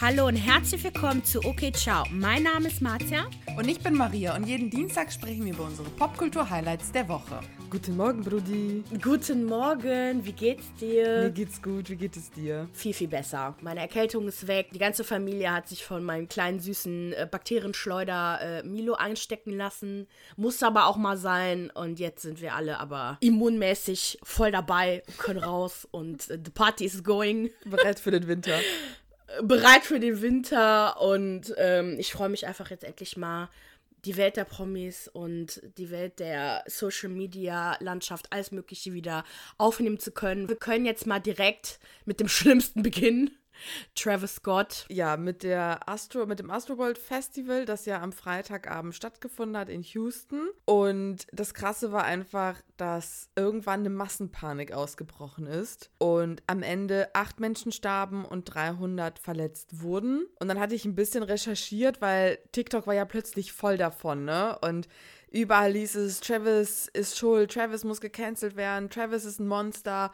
Hallo und herzlich willkommen zu Okay Ciao. Mein Name ist Marzia. Und ich bin Maria und jeden Dienstag sprechen wir über unsere Popkultur-Highlights der Woche. Guten Morgen, Brudi. Guten Morgen, wie geht's dir? Mir geht's gut, wie geht es dir? Viel, viel besser. Meine Erkältung ist weg. Die ganze Familie hat sich von meinem kleinen süßen äh, Bakterienschleuder äh, Milo einstecken lassen. Muss aber auch mal sein. Und jetzt sind wir alle aber immunmäßig voll dabei, können raus und äh, the party is going. Bereit für den Winter. bereit für den Winter und ähm, ich freue mich einfach jetzt endlich mal die Welt der Promis und die Welt der Social Media Landschaft, alles Mögliche wieder aufnehmen zu können. Wir können jetzt mal direkt mit dem Schlimmsten beginnen. Travis Scott. Ja, mit der Astro, mit dem Astroworld Festival, das ja am Freitagabend stattgefunden hat in Houston. Und das Krasse war einfach, dass irgendwann eine Massenpanik ausgebrochen ist und am Ende acht Menschen starben und 300 verletzt wurden. Und dann hatte ich ein bisschen recherchiert, weil TikTok war ja plötzlich voll davon, ne? Und überall hieß es, Travis ist schuld, Travis muss gecancelt werden, Travis ist ein Monster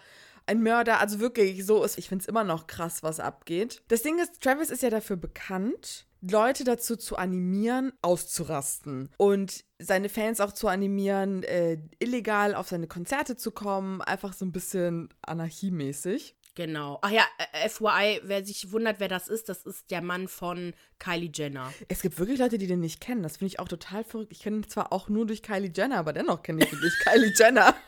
ein Mörder, also wirklich so ist. Ich finde es immer noch krass, was abgeht. Das Ding ist, Travis ist ja dafür bekannt, Leute dazu zu animieren, auszurasten und seine Fans auch zu animieren, äh, illegal auf seine Konzerte zu kommen, einfach so ein bisschen anarchiemäßig. Genau. Ach ja, äh, FYI, wer sich wundert, wer das ist, das ist der Mann von Kylie Jenner. Es gibt wirklich Leute, die den nicht kennen. Das finde ich auch total verrückt. Ich kenne ihn zwar auch nur durch Kylie Jenner, aber dennoch kenne ich wirklich Kylie Jenner.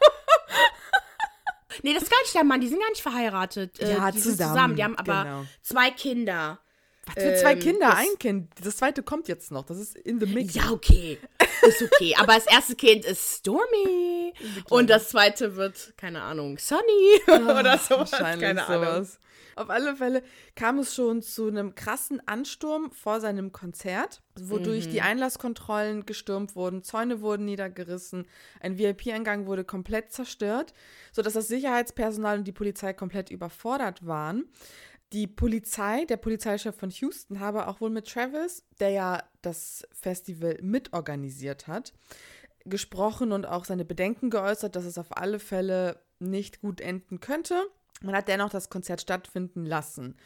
Nee, das ist gar nicht der Mann, die sind gar nicht verheiratet. Äh, Ja, die zusammen, Sind zusammen. Die haben aber genau. zwei Kinder. Was für zwei Ähm, Kinder? das- Ein Kind. Das zweite kommt jetzt noch. Das ist in the mix. Ja, okay. Ist okay. aber das erste Kind ist Stormy. Und das zweite wird, keine Ahnung, Sunny oder sowas. Keine Ahnung. Auf alle Fälle kam es schon zu einem krassen Ansturm vor seinem Konzert, wodurch Mhm. die Einlasskontrollen gestürmt wurden, Zäune wurden niedergerissen, ein VIP-Eingang wurde komplett zerstört, sodass das Sicherheitspersonal und die Polizei komplett überfordert waren. Die Polizei, der Polizeichef von Houston, habe auch wohl mit Travis, der ja das Festival mitorganisiert hat, gesprochen und auch seine Bedenken geäußert, dass es auf alle Fälle nicht gut enden könnte. Man hat dennoch das Konzert stattfinden lassen.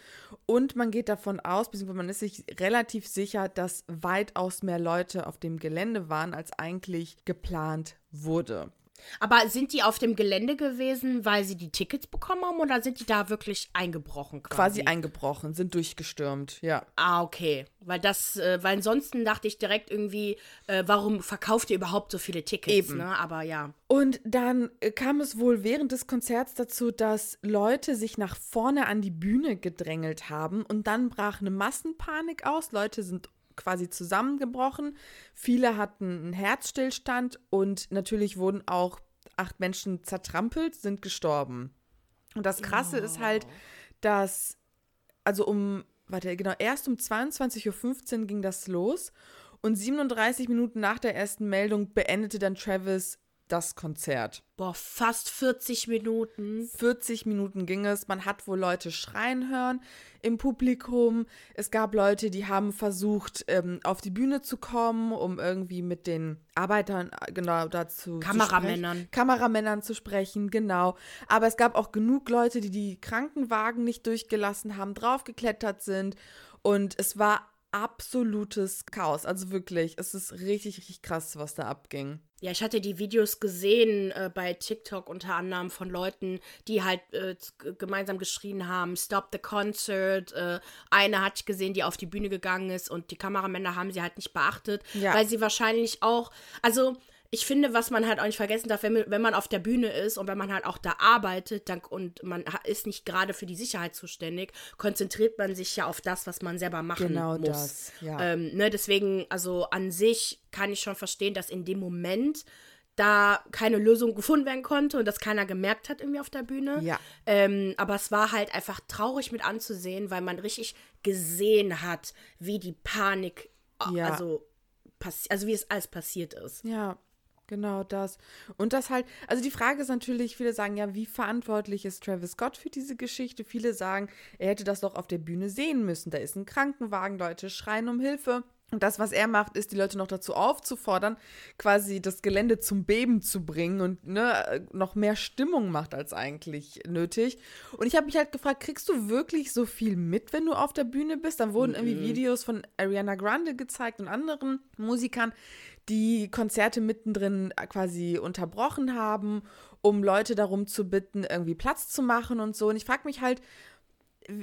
Und man geht davon aus, beziehungsweise man ist sich relativ sicher, dass weitaus mehr Leute auf dem Gelände waren, als eigentlich geplant wurde. Aber sind die auf dem Gelände gewesen, weil sie die Tickets bekommen haben oder sind die da wirklich eingebrochen quasi? Quasi eingebrochen, sind durchgestürmt, ja. Ah, okay. Weil das, äh, weil ansonsten dachte ich direkt irgendwie, äh, warum verkauft ihr überhaupt so viele Tickets? Eben. Ne? Aber ja. Und dann äh, kam es wohl während des Konzerts dazu, dass Leute sich nach vorne an die Bühne gedrängelt haben und dann brach eine Massenpanik aus. Leute sind quasi zusammengebrochen. Viele hatten einen Herzstillstand und natürlich wurden auch acht Menschen zertrampelt, sind gestorben. Und das Krasse ist halt, dass, also um, warte, genau, erst um 22.15 Uhr ging das los und 37 Minuten nach der ersten Meldung beendete dann Travis das Konzert. Boah, fast 40 Minuten. 40 Minuten ging es. Man hat wohl Leute schreien hören im Publikum. Es gab Leute, die haben versucht, ähm, auf die Bühne zu kommen, um irgendwie mit den Arbeitern äh, genau dazu Kameramännern. zu sprechen. Kameramännern zu sprechen, genau. Aber es gab auch genug Leute, die die Krankenwagen nicht durchgelassen haben, draufgeklettert sind. Und es war absolutes Chaos. Also wirklich, es ist richtig, richtig krass, was da abging. Ja, ich hatte die Videos gesehen äh, bei TikTok unter anderem von Leuten, die halt äh, gemeinsam geschrien haben, Stop the Concert. Äh, eine hatte ich gesehen, die auf die Bühne gegangen ist und die Kameramänner haben sie halt nicht beachtet, Ja. weil sie wahrscheinlich auch, also ich finde, was man halt auch nicht vergessen darf, wenn, wenn man auf der Bühne ist und wenn man halt auch da arbeitet dann, und man ist nicht gerade für die Sicherheit zuständig, konzentriert man sich ja auf das, was man selber machen Genau muss. das, ja. Ähm, ne, deswegen, also an sich kann ich schon verstehen, dass in dem Moment da keine Lösung gefunden werden konnte und das keiner gemerkt hat irgendwie auf der Bühne. Ja. Ähm, aber es war halt einfach traurig mit anzusehen, weil man richtig gesehen hat, wie die Panik, äh, Ja. also, also wie es alles passiert ist. Ja, genau das. Und das halt, also die Frage ist natürlich, viele sagen ja, wie verantwortlich ist Travis Scott für diese Geschichte? Viele sagen, er hätte das doch auf der Bühne sehen müssen. Da ist ein Krankenwagen, Leute schreien um Hilfe. Und das, was er macht, ist, die Leute noch dazu aufzufordern, quasi das Gelände zum Beben zu bringen und ne, noch mehr Stimmung macht als eigentlich nötig. Und ich habe mich halt gefragt, kriegst du wirklich so viel mit, wenn du auf der Bühne bist? Dann wurden irgendwie Videos von Ariana Grande gezeigt und anderen Musikern, die Konzerte mittendrin quasi unterbrochen haben, um Leute darum zu bitten, irgendwie Platz zu machen und so. Und ich frage mich halt,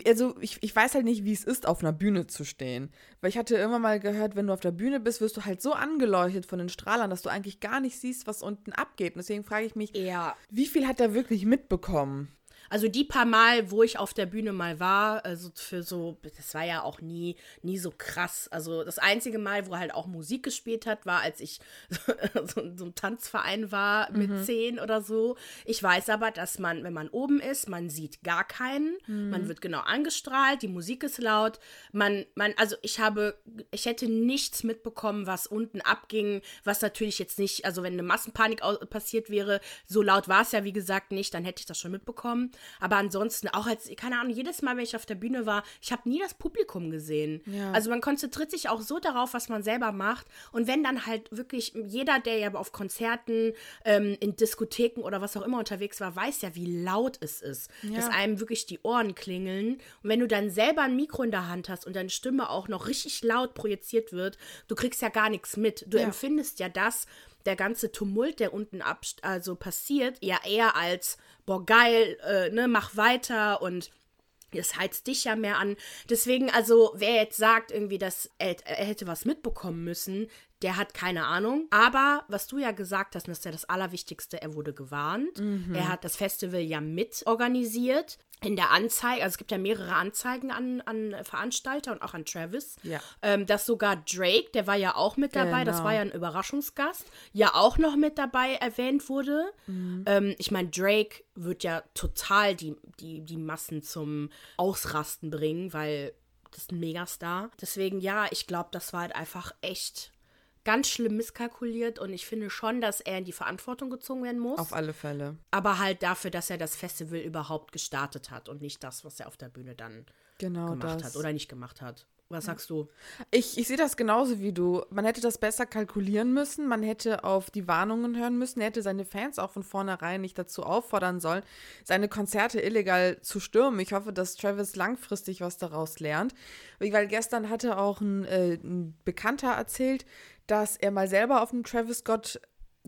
also ich, ich weiß halt nicht, wie es ist, auf einer Bühne zu stehen. Weil ich hatte immer mal gehört, wenn du auf der Bühne bist, wirst du halt so angeleuchtet von den Strahlern, dass du eigentlich gar nicht siehst, was unten abgeht. Und deswegen frage ich mich, Ja. wie viel hat er wirklich mitbekommen? Also die paar Mal, wo ich auf der Bühne mal war, also für so, das war ja auch nie, nie so krass. Also das einzige Mal, wo halt auch Musik gespielt hat, war, als ich so, in so einem Tanzverein war mit zehn oder so. Ich weiß aber, dass man, wenn man oben ist, man sieht gar keinen. Man wird genau angestrahlt, die Musik ist laut. Man, man, also ich habe, ich hätte nichts mitbekommen, was unten abging, was natürlich jetzt nicht, also wenn eine Massenpanik passiert wäre, so laut war es ja, wie gesagt, nicht, dann hätte ich das schon mitbekommen. Aber ansonsten, auch als, keine Ahnung, jedes Mal, wenn ich auf der Bühne war, ich habe nie das Publikum gesehen. Ja. Also man konzentriert sich auch so darauf, was man selber macht. Und wenn dann halt wirklich jeder, der ja auf Konzerten, ähm, in Diskotheken oder was auch immer unterwegs war, weiß ja, wie laut es ist. Dass einem wirklich die Ohren klingeln. Und wenn du dann selber ein Mikro in der Hand hast und deine Stimme auch noch richtig laut projiziert wird, du kriegst ja gar nichts mit. Du Ja. empfindest ja das, der ganze Tumult, der unten ab, also passiert, ja eher als, boah, geil, äh, ne, mach weiter und es heizt dich ja mehr an. Deswegen, also, wer jetzt sagt, irgendwie, dass er, er hätte was mitbekommen müssen, der hat keine Ahnung. Aber was du ja gesagt hast, das ist ja das Allerwichtigste, er wurde gewarnt. Er hat das Festival ja mit organisiert. In der Anzeige, also es gibt ja mehrere Anzeigen an, an Veranstalter und auch an Travis. Ja. Ähm, dass sogar Drake, der war ja auch mit dabei, das Genau. war ja ein Überraschungsgast, ja auch noch mit dabei erwähnt wurde. Ähm, ich meine, Drake wird ja total die, die, die Massen zum Ausrasten bringen, weil das ist ein Megastar. Deswegen, ja, ich glaube, das war halt einfach echt ganz schlimm misskalkuliert und ich finde schon, dass er in die Verantwortung gezogen werden muss. Auf alle Fälle. aber halt dafür, dass er das Festival überhaupt gestartet hat und nicht das, was er auf der Bühne dann Genau gemacht das. hat oder nicht gemacht hat. Was sagst du? Ich, ich sehe das genauso wie du. Man hätte das besser kalkulieren müssen, man hätte auf die Warnungen hören müssen, er hätte seine Fans auch von vornherein nicht dazu auffordern sollen, seine Konzerte illegal zu stürmen. Ich hoffe, dass Travis langfristig was daraus lernt. Weil gestern hatte auch ein, äh, ein Bekannter erzählt, dass er mal selber auf einem Travis Scott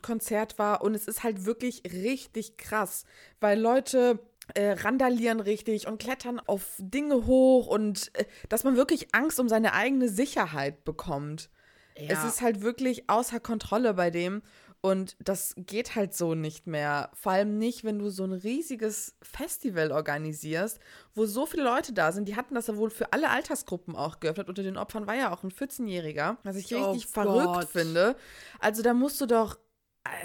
Konzert war und es ist halt wirklich richtig krass, weil Leute äh, randalieren richtig und klettern auf Dinge hoch und äh, dass man wirklich Angst um seine eigene Sicherheit bekommt. Es Ja. ist halt wirklich außer Kontrolle bei dem und das geht halt so nicht mehr. Vor allem nicht, wenn du so ein riesiges Festival organisierst, wo so viele Leute da sind. Die hatten das ja wohl für alle Altersgruppen auch geöffnet. Unter den Opfern war ja auch ein 14-Jähriger, was ich Oh richtig verrückt Gott. finde. Also da musst du doch,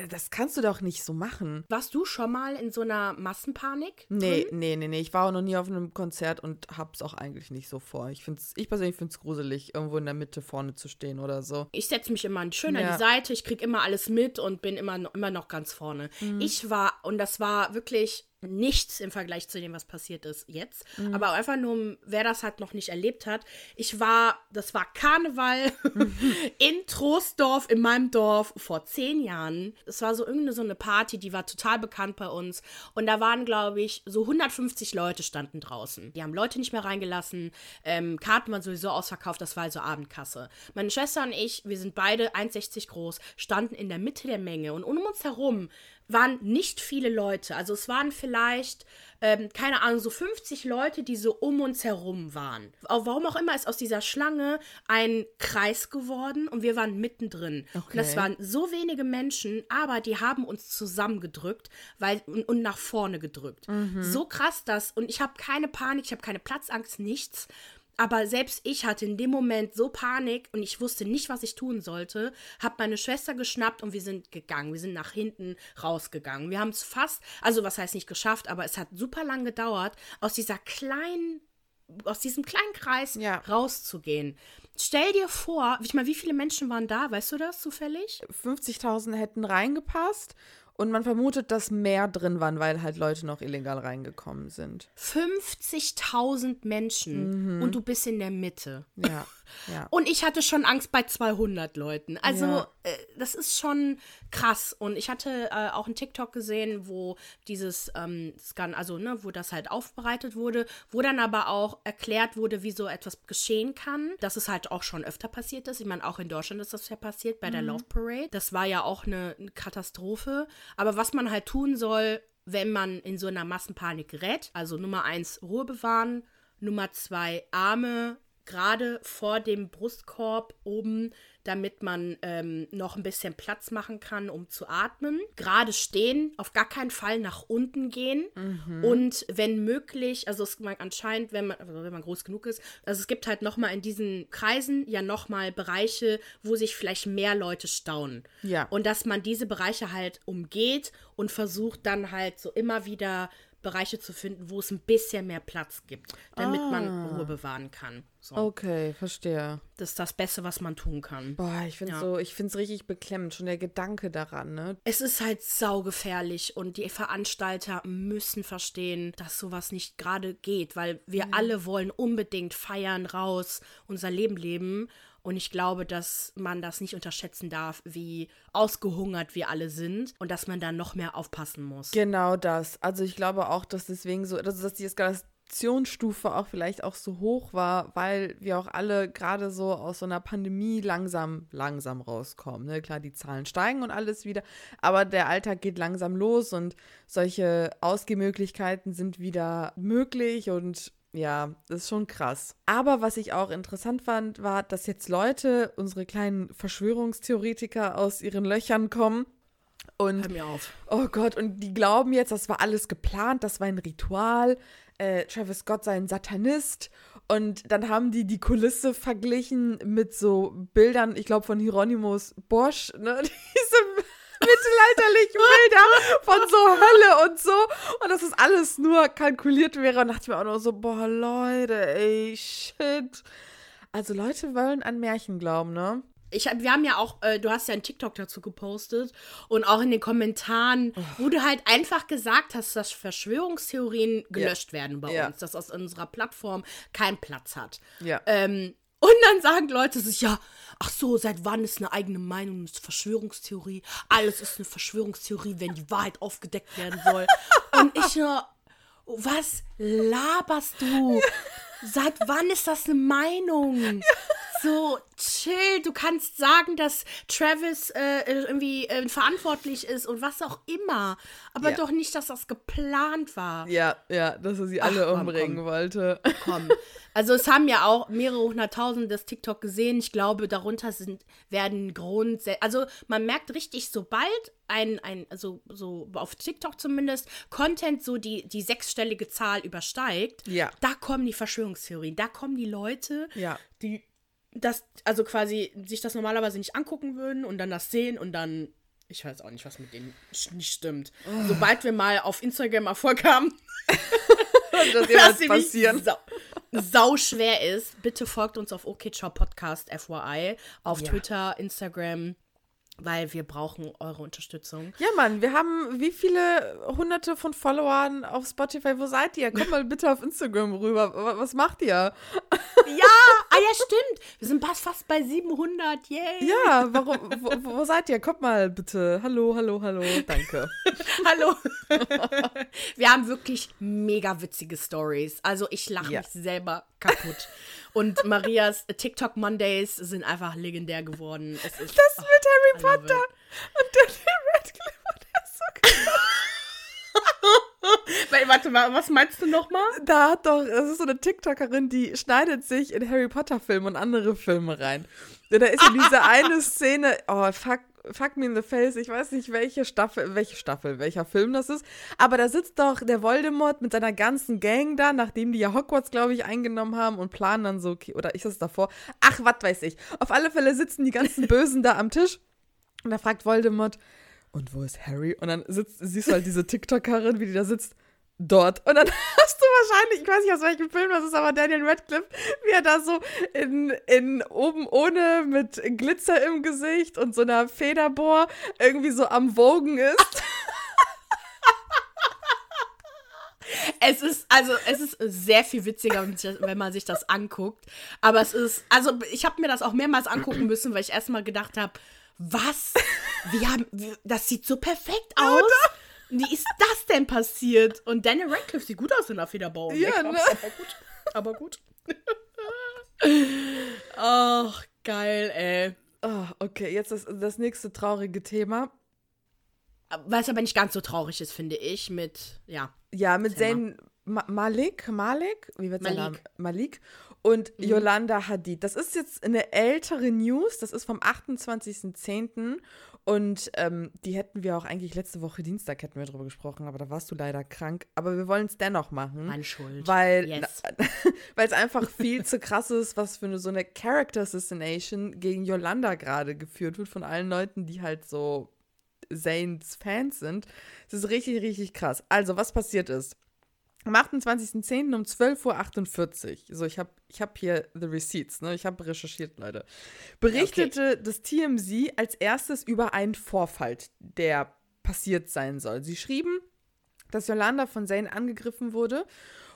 das kannst du doch nicht so machen. Warst du schon mal in so einer Massenpanik? Nee, drin? nee, nee, nee. Ich war auch noch nie auf einem Konzert und hab's auch eigentlich nicht so vor. Ich find's, ich persönlich finde es gruselig, irgendwo in der Mitte vorne zu stehen oder so. Ich setze mich immer schön an Ja. die Seite, ich krieg immer alles mit und bin immer, noch- immer noch ganz vorne. Mhm. Ich war, und das war wirklich nichts im Vergleich zu dem, was passiert ist jetzt. Mhm. Aber einfach nur, wer das halt noch nicht erlebt hat. Ich war, das war Karneval in Troisdorf, in meinem Dorf, vor zehn Jahren. Es war so irgendeine so eine Party, die war total bekannt bei uns. Und da waren, glaube ich, so 150 Leute standen draußen. Die haben Leute nicht mehr reingelassen. Ähm, Karten waren sowieso ausverkauft, das war also Abendkasse. Meine Schwester und ich, wir sind beide 1,60 groß, standen in der Mitte der Menge. Und um uns herum waren nicht viele Leute. Also es waren vielleicht, ähm, keine Ahnung, so 50 Leute, die so um uns herum waren. Auch warum auch immer ist aus dieser Schlange ein Kreis geworden und wir waren mittendrin. Und das Okay. waren so wenige Menschen, aber die haben uns zusammengedrückt weil, und, und nach vorne gedrückt. So krass das. Und ich habe keine Panik, ich habe keine Platzangst, nichts. Aber selbst ich hatte in dem Moment so Panik und ich wusste nicht, was ich tun sollte. Hab meine Schwester geschnappt und wir sind gegangen. Wir sind nach hinten rausgegangen. Wir haben es fast, also was heißt nicht geschafft, aber es hat super lang gedauert, aus dieser kleinen, aus diesem kleinen Kreis Ja. rauszugehen. Stell dir vor, ich meine, wie viele Menschen waren da? Weißt du das zufällig? 50.000 hätten reingepasst und man vermutet, dass mehr drin waren, weil halt Leute noch illegal reingekommen sind. 50.000 Menschen und du bist in der Mitte. Ja. Ja. Und ich hatte schon Angst bei 200 Leuten. Also, Ja. äh, das ist schon krass. Und ich hatte äh, auch einen TikTok gesehen, wo dieses ähm, Scan, also, ne, wo das halt aufbereitet wurde, wo dann aber auch erklärt wurde, wie so etwas geschehen kann. Dass es halt auch schon öfter passiert ist. Ich meine, auch in Deutschland ist das ja passiert bei der Love Parade. Das war ja auch eine, eine Katastrophe. Aber was man halt tun soll, wenn man in so einer Massenpanik gerät, also Nummer eins, Ruhe bewahren, Nummer zwei, Arme gerade vor dem Brustkorb oben, damit man ähm, noch ein bisschen Platz machen kann, um zu atmen. Gerade stehen, auf gar keinen Fall nach unten gehen. Und wenn möglich, also es man anscheinend, wenn man, also wenn man groß genug ist, also es gibt halt nochmal in diesen Kreisen ja nochmal Bereiche, wo sich vielleicht mehr Leute stauen. Ja. Und dass man diese Bereiche halt umgeht und versucht dann halt so immer wieder Bereiche zu finden, wo es ein bisschen mehr Platz gibt, damit man Ruhe bewahren kann. So. Okay, verstehe. Das ist das Beste, was man tun kann. Boah, ich finde Ja. so, ich finde es richtig beklemmend, schon der Gedanke daran, ne? Es ist halt saugefährlich und die Veranstalter müssen verstehen, dass sowas nicht gerade geht, weil wir alle wollen unbedingt feiern, raus, unser Leben leben. Und ich glaube, dass man das nicht unterschätzen darf, wie ausgehungert wir alle sind und dass man da noch mehr aufpassen muss. Genau das. Also ich glaube auch, dass deswegen so, dass, dass die Eskalationsstufe auch vielleicht auch so hoch war, weil wir auch alle gerade so aus so einer Pandemie langsam, langsam rauskommen. Ne? Klar, die Zahlen steigen und alles wieder, aber der Alltag geht langsam los und solche Ausgehmöglichkeiten sind wieder möglich und ja, das ist schon krass. Aber was ich auch interessant fand, war, dass jetzt Leute, unsere kleinen Verschwörungstheoretiker aus ihren Löchern kommen und Hör mir auf. Oh Gott, und die glauben jetzt, das war alles geplant, das war ein Ritual. Äh, Travis Scott sei ein Satanist. Und dann haben die die Kulisse verglichen mit so Bildern, ich glaube, von Hieronymus Bosch, ne? Diese mittelalterlichen Bilder von so Hölle und so. Und dass das alles nur kalkuliert wäre. Und dachte ich mir auch nur so, boah, Leute, ey, shit. Also Leute wollen an Märchen glauben, ne? Ich hab, wir haben ja auch, äh, du hast ja einen TikTok dazu gepostet und auch in den Kommentaren, wo du halt einfach gesagt hast, dass Verschwörungstheorien gelöscht werden bei Ja. uns, dass aus unserer Plattform keinen Platz hat. Ja. Ähm, und dann sagen Leute sich, ja, ach so, seit wann ist eine eigene Meinung eine Verschwörungstheorie? Alles ist eine Verschwörungstheorie, wenn die Wahrheit aufgedeckt werden soll. und ich nur, was laberst du? Seit wann ist das eine Meinung? So, chill, du kannst sagen, dass Travis äh, irgendwie äh, verantwortlich ist und was auch immer. Aber Ja. doch nicht, dass das geplant war. Ja, ja, dass er sie alle Ach, umbringen komm. wollte. Komm. Also es haben ja auch mehrere hunderttausend das TikTok gesehen. Ich glaube, darunter sind, werden grundsätzlich, also man merkt richtig, sobald ein, ein, also so auf TikTok zumindest, Content so die, die sechsstellige Zahl übersteigt, Ja. da kommen die Verschwörungstheorien, da kommen die Leute, Ja. die das, also quasi sich das normalerweise nicht angucken würden und dann das sehen und dann, ich weiß auch nicht, was mit denen nicht stimmt. Sobald wir mal auf Instagram Erfolg haben, Das wird nämlich passieren. Sau, sau schwer ist, bitte folgt uns auf OKCiao Podcast FYI auf Ja. Twitter, Instagram, weil wir brauchen eure Unterstützung. Ja, Mann, wir haben wie viele hunderte von Followern auf Spotify? Wo seid ihr? Kommt mal bitte auf Instagram rüber. Wa- Was macht ihr? Ja, ah ja, stimmt. Wir sind fast, bei 700, yay. Ja, warum, wo, wo seid ihr? Kommt mal bitte. Hallo, hallo, hallo. Danke. Hallo. wir haben wirklich mega witzige Stories. Also ich lache Ja. mich selber kaputt. Und Marias TikTok Mondays sind einfach legendär geworden. Ist, Das oh, mit Harry Potter und Daniel Radcliffe, der ist so warte mal, was meinst du nochmal? Da hat doch, das ist so eine TikTokerin, die schneidet sich in Harry Potter Filme und andere Filme rein. Da ist in diese eine Szene, oh, fuck, fuck me in the face, ich weiß nicht, welche Staffel, welche Staffel, welcher Film das ist, aber da sitzt doch der Voldemort mit seiner ganzen Gang da, nachdem die ja Hogwarts, glaube ich, eingenommen haben und planen dann so, okay, oder ist das davor? Ach, was weiß ich. Auf alle Fälle sitzen die ganzen Bösen da am Tisch und da fragt Voldemort, und wo ist Harry? Und dann sitzt, siehst du halt diese TikTokerin, wie die da sitzt, dort. Und dann hast du wahrscheinlich, ich weiß nicht aus welchem Film das ist, aber Daniel Radcliffe, wie er da so in, in oben ohne mit Glitzer im Gesicht und so einer Federbohr irgendwie so am Wogen ist. es ist, also, es ist sehr viel witziger, wenn man sich das anguckt. Aber es ist, also, ich habe mir das auch mehrmals angucken müssen, weil ich erstmal gedacht habe, was? Wie haben, wie, das sieht so perfekt aus. Wie ist das denn passiert? Und Daniel Radcliffe sieht gut aus in der Federbau. Ja, ne? Aber gut. Aber gut. Ach, geil, ey. Oh, okay, jetzt das, das nächste traurige Thema. Was aber nicht ganz so traurig ist, finde ich, mit, ja. Ja, mit Zayn Ma Malik, Malik, wie wird sein Name? Malik. Malik und Yolanda Hadid. Das ist jetzt eine ältere News, das ist vom 28.10. Und ähm, die hätten wir auch eigentlich letzte Woche Dienstag hätten wir drüber gesprochen, aber da warst du leider krank. Aber wir wollen es dennoch machen. Meine Schuld. Weil Yes. es einfach viel zu krass ist, was für eine, so eine Character Assassination gegen Yolanda gerade geführt wird von allen Leuten, die halt so Zanes Fans sind. Das ist richtig, richtig krass. Also, was passiert ist. Am 28.10. um 12.48 Uhr, so ich habe ich hab hier the receipts, ne? ich habe recherchiert, Leute, berichtete das TMZ als erstes über einen Vorfall, der passiert sein soll. Sie schrieben, dass Yolanda von Zane angegriffen wurde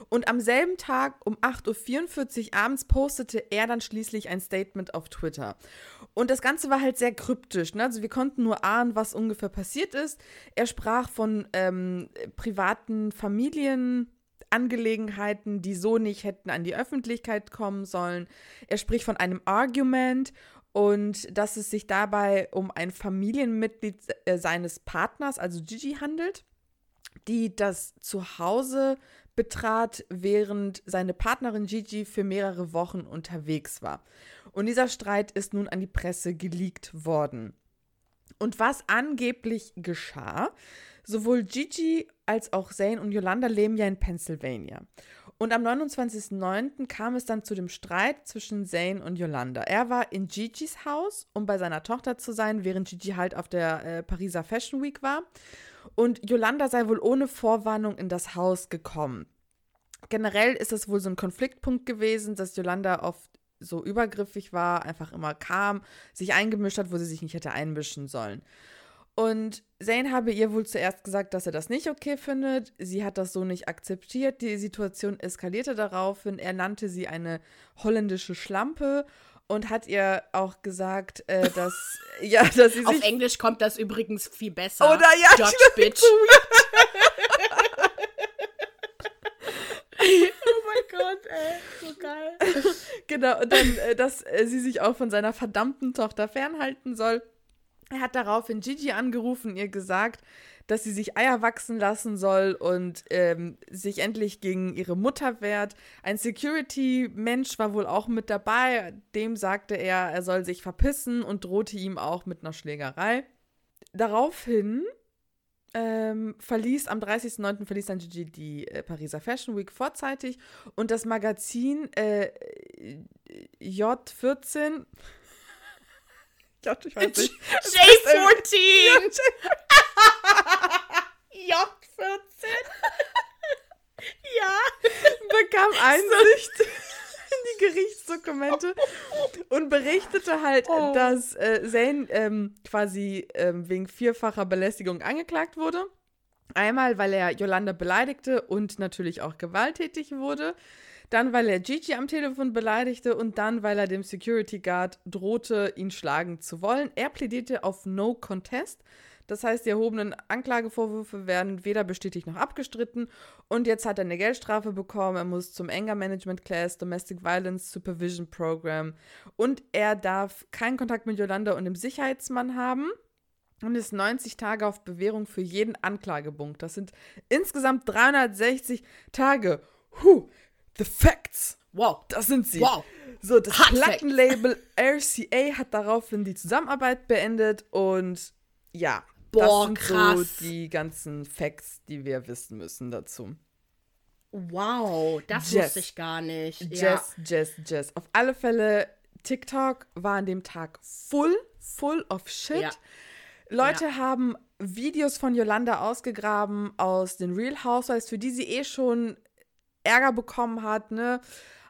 und am selben Tag um 8.44 Uhr abends postete er dann schließlich ein Statement auf Twitter. Und das Ganze war halt sehr kryptisch. Ne? Also wir konnten nur ahnen, was ungefähr passiert ist. Er sprach von ähm, privaten Familienangelegenheiten, die so nicht hätten an die Öffentlichkeit kommen sollen. Er spricht von einem Argument und dass es sich dabei um ein Familienmitglied äh, seines Partners, also Gigi, handelt die das Zuhause betrat, während seine Partnerin Gigi für mehrere Wochen unterwegs war. Und dieser Streit ist nun an die Presse geleakt worden. Und was angeblich geschah, sowohl Gigi als auch Zane und Yolanda leben ja in Pennsylvania. Und am 29.09. kam es dann zu dem Streit zwischen Zane und Yolanda. Er war in Gigis Haus, um bei seiner Tochter zu sein, während Gigi halt auf der äh, Pariser Fashion Week war. Und Yolanda sei wohl ohne Vorwarnung in das Haus gekommen. Generell ist es wohl so ein Konfliktpunkt gewesen, dass Yolanda oft so übergriffig war, einfach immer kam, sich eingemischt hat, wo sie sich nicht hätte einmischen sollen. Und Zane habe ihr wohl zuerst gesagt, dass er das nicht okay findet. Sie hat das so nicht akzeptiert. Die Situation eskalierte daraufhin. Er nannte sie eine holländische Schlampe und hat ihr auch gesagt, äh, dass, ja, dass sie Auf Englisch kommt das übrigens viel besser. Oder ja, Judge Bitch. oh mein Gott, ey. So geil. Genau, und dann, äh, dass äh, sie sich auch von seiner verdammten Tochter fernhalten soll. Er hat daraufhin Gigi angerufen, ihr gesagt, dass sie sich Eier wachsen lassen soll und ähm, sich endlich gegen ihre Mutter wehrt. Ein Security-Mensch war wohl auch mit dabei. Dem sagte er, er soll sich verpissen und drohte ihm auch mit einer Schlägerei. Daraufhin ähm, verließ am 30.09. verließ dann Gigi die äh, Pariser Fashion Week vorzeitig und das Magazin äh, J14 J, ich weiß nicht. J14. J14. ja. bekam Einsicht in die Gerichtsdokumente und berichtete halt, Oh. dass äh, Zane ähm, quasi ähm, wegen vierfacher Belästigung angeklagt wurde. Einmal, weil er Yolanda beleidigte und natürlich auch gewalttätig wurde. Dann, weil er Gigi am Telefon beleidigte und dann, weil er dem Security Guard drohte, ihn schlagen zu wollen. Er plädierte auf No Contest. Das heißt, die erhobenen Anklagevorwürfe werden weder bestätigt noch abgestritten. Und jetzt hat er eine Geldstrafe bekommen. Er muss zum Anger Management Class, Domestic Violence Supervision Program. Und er darf keinen Kontakt mit Yolanda und dem Sicherheitsmann haben. Und ist 90 Tage auf Bewährung für jeden Anklagepunkt. Das sind insgesamt 360 Tage. Huh, the facts. Wow. Das sind sie. Wow. So, das Hard Plattenlabel RCA hat daraufhin die Zusammenarbeit beendet und ja, Boah, das sind krass. so die ganzen Facts, die wir wissen müssen dazu. Wow, das Jess. wusste ich gar nicht. Ja. Jess, Jess, Jess. Auf alle Fälle, TikTok war an dem Tag full, full of shit. Ja. Leute haben Videos von Yolanda ausgegraben aus den Real Housewives, für die sie eh schon Ärger bekommen hat, ne?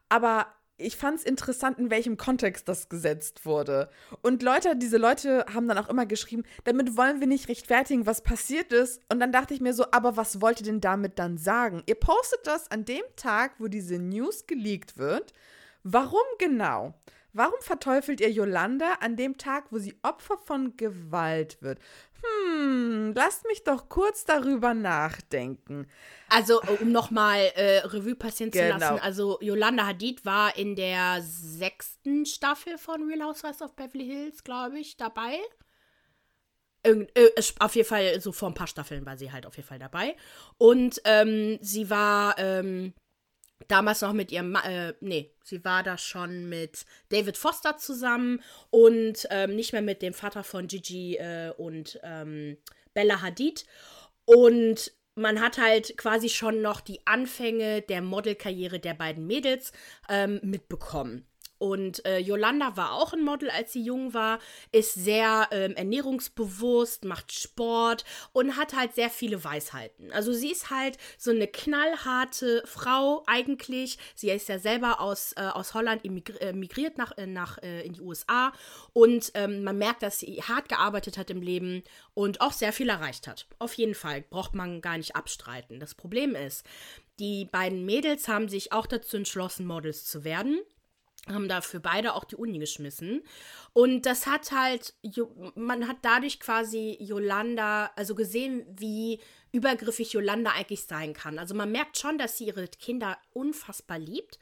Aber ich fand es interessant, in welchem Kontext das gesetzt wurde. Und Leute, diese Leute haben dann auch immer geschrieben, damit wollen wir nicht rechtfertigen, was passiert ist. Und dann dachte ich mir so, aber was wollt ihr denn damit dann sagen? Ihr postet das an dem Tag, wo diese News geleakt wird. Warum genau? Warum verteufelt ihr Yolanda an dem Tag, wo sie Opfer von Gewalt wird? Hm, lasst mich doch kurz darüber nachdenken. Also, um nochmal äh, Revue passieren zu Genau. lassen. Also, Yolanda Hadid war in der sechsten Staffel von Real Housewives of Beverly Hills, glaube ich, dabei. Irgend, äh, auf jeden Fall, so vor ein paar Staffeln war sie halt auf jeden Fall dabei. Und ähm, sie war ähm, damals noch mit ihrem, äh, nee, sie war da schon mit David Foster zusammen und ähm, nicht mehr mit dem Vater von Gigi äh, und ähm, Bella Hadid. Und man hat halt quasi schon noch die Anfänge der Modelkarriere der beiden Mädels ähm, mitbekommen. Und äh, Yolanda war auch ein Model, als sie jung war, ist sehr ähm, ernährungsbewusst, macht Sport und hat halt sehr viele Weisheiten. Also sie ist halt so eine knallharte Frau eigentlich. Sie ist ja selber aus, äh, aus Holland äh, migriert nach, äh, nach äh, in die USA und ähm, man merkt, dass sie hart gearbeitet hat im Leben und auch sehr viel erreicht hat. Auf jeden Fall braucht man gar nicht abstreiten. Das Problem ist, die beiden Mädels haben sich auch dazu entschlossen, Models zu werden haben dafür beide auch die Uni geschmissen. Und das hat halt, man hat dadurch quasi Yolanda, also gesehen, wie übergriffig Yolanda eigentlich sein kann. Also man merkt schon, dass sie ihre Kinder unfassbar liebt.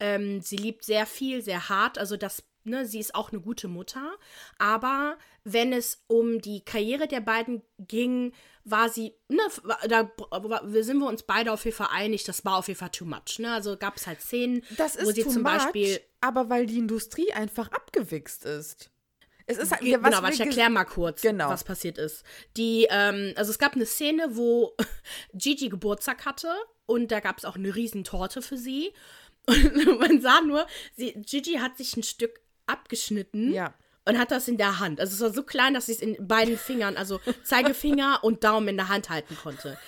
Ähm, sie liebt sehr viel, sehr hart. Also das, ne, sie ist auch eine gute Mutter. Aber wenn es um die Karriere der beiden ging, war sie, ne, da sind wir uns beide auf jeden Fall einig, das war auf jeden Fall too much. Ne? Also gab es halt Szenen, wo sie zum much, Beispiel aber weil die Industrie einfach abgewichst ist. Es ist halt, Ge- was genau, warte, ich erkläre mal kurz, Genau. was passiert ist. Die, ähm, also es gab eine Szene, wo Gigi Geburtstag hatte und da gab es auch eine riesen Torte für sie. Und man sah nur, sie, Gigi hat sich ein Stück abgeschnitten Ja. und hat das in der Hand. Also es war so klein, dass sie es in beiden Fingern, also Zeigefinger und Daumen in der Hand halten konnte.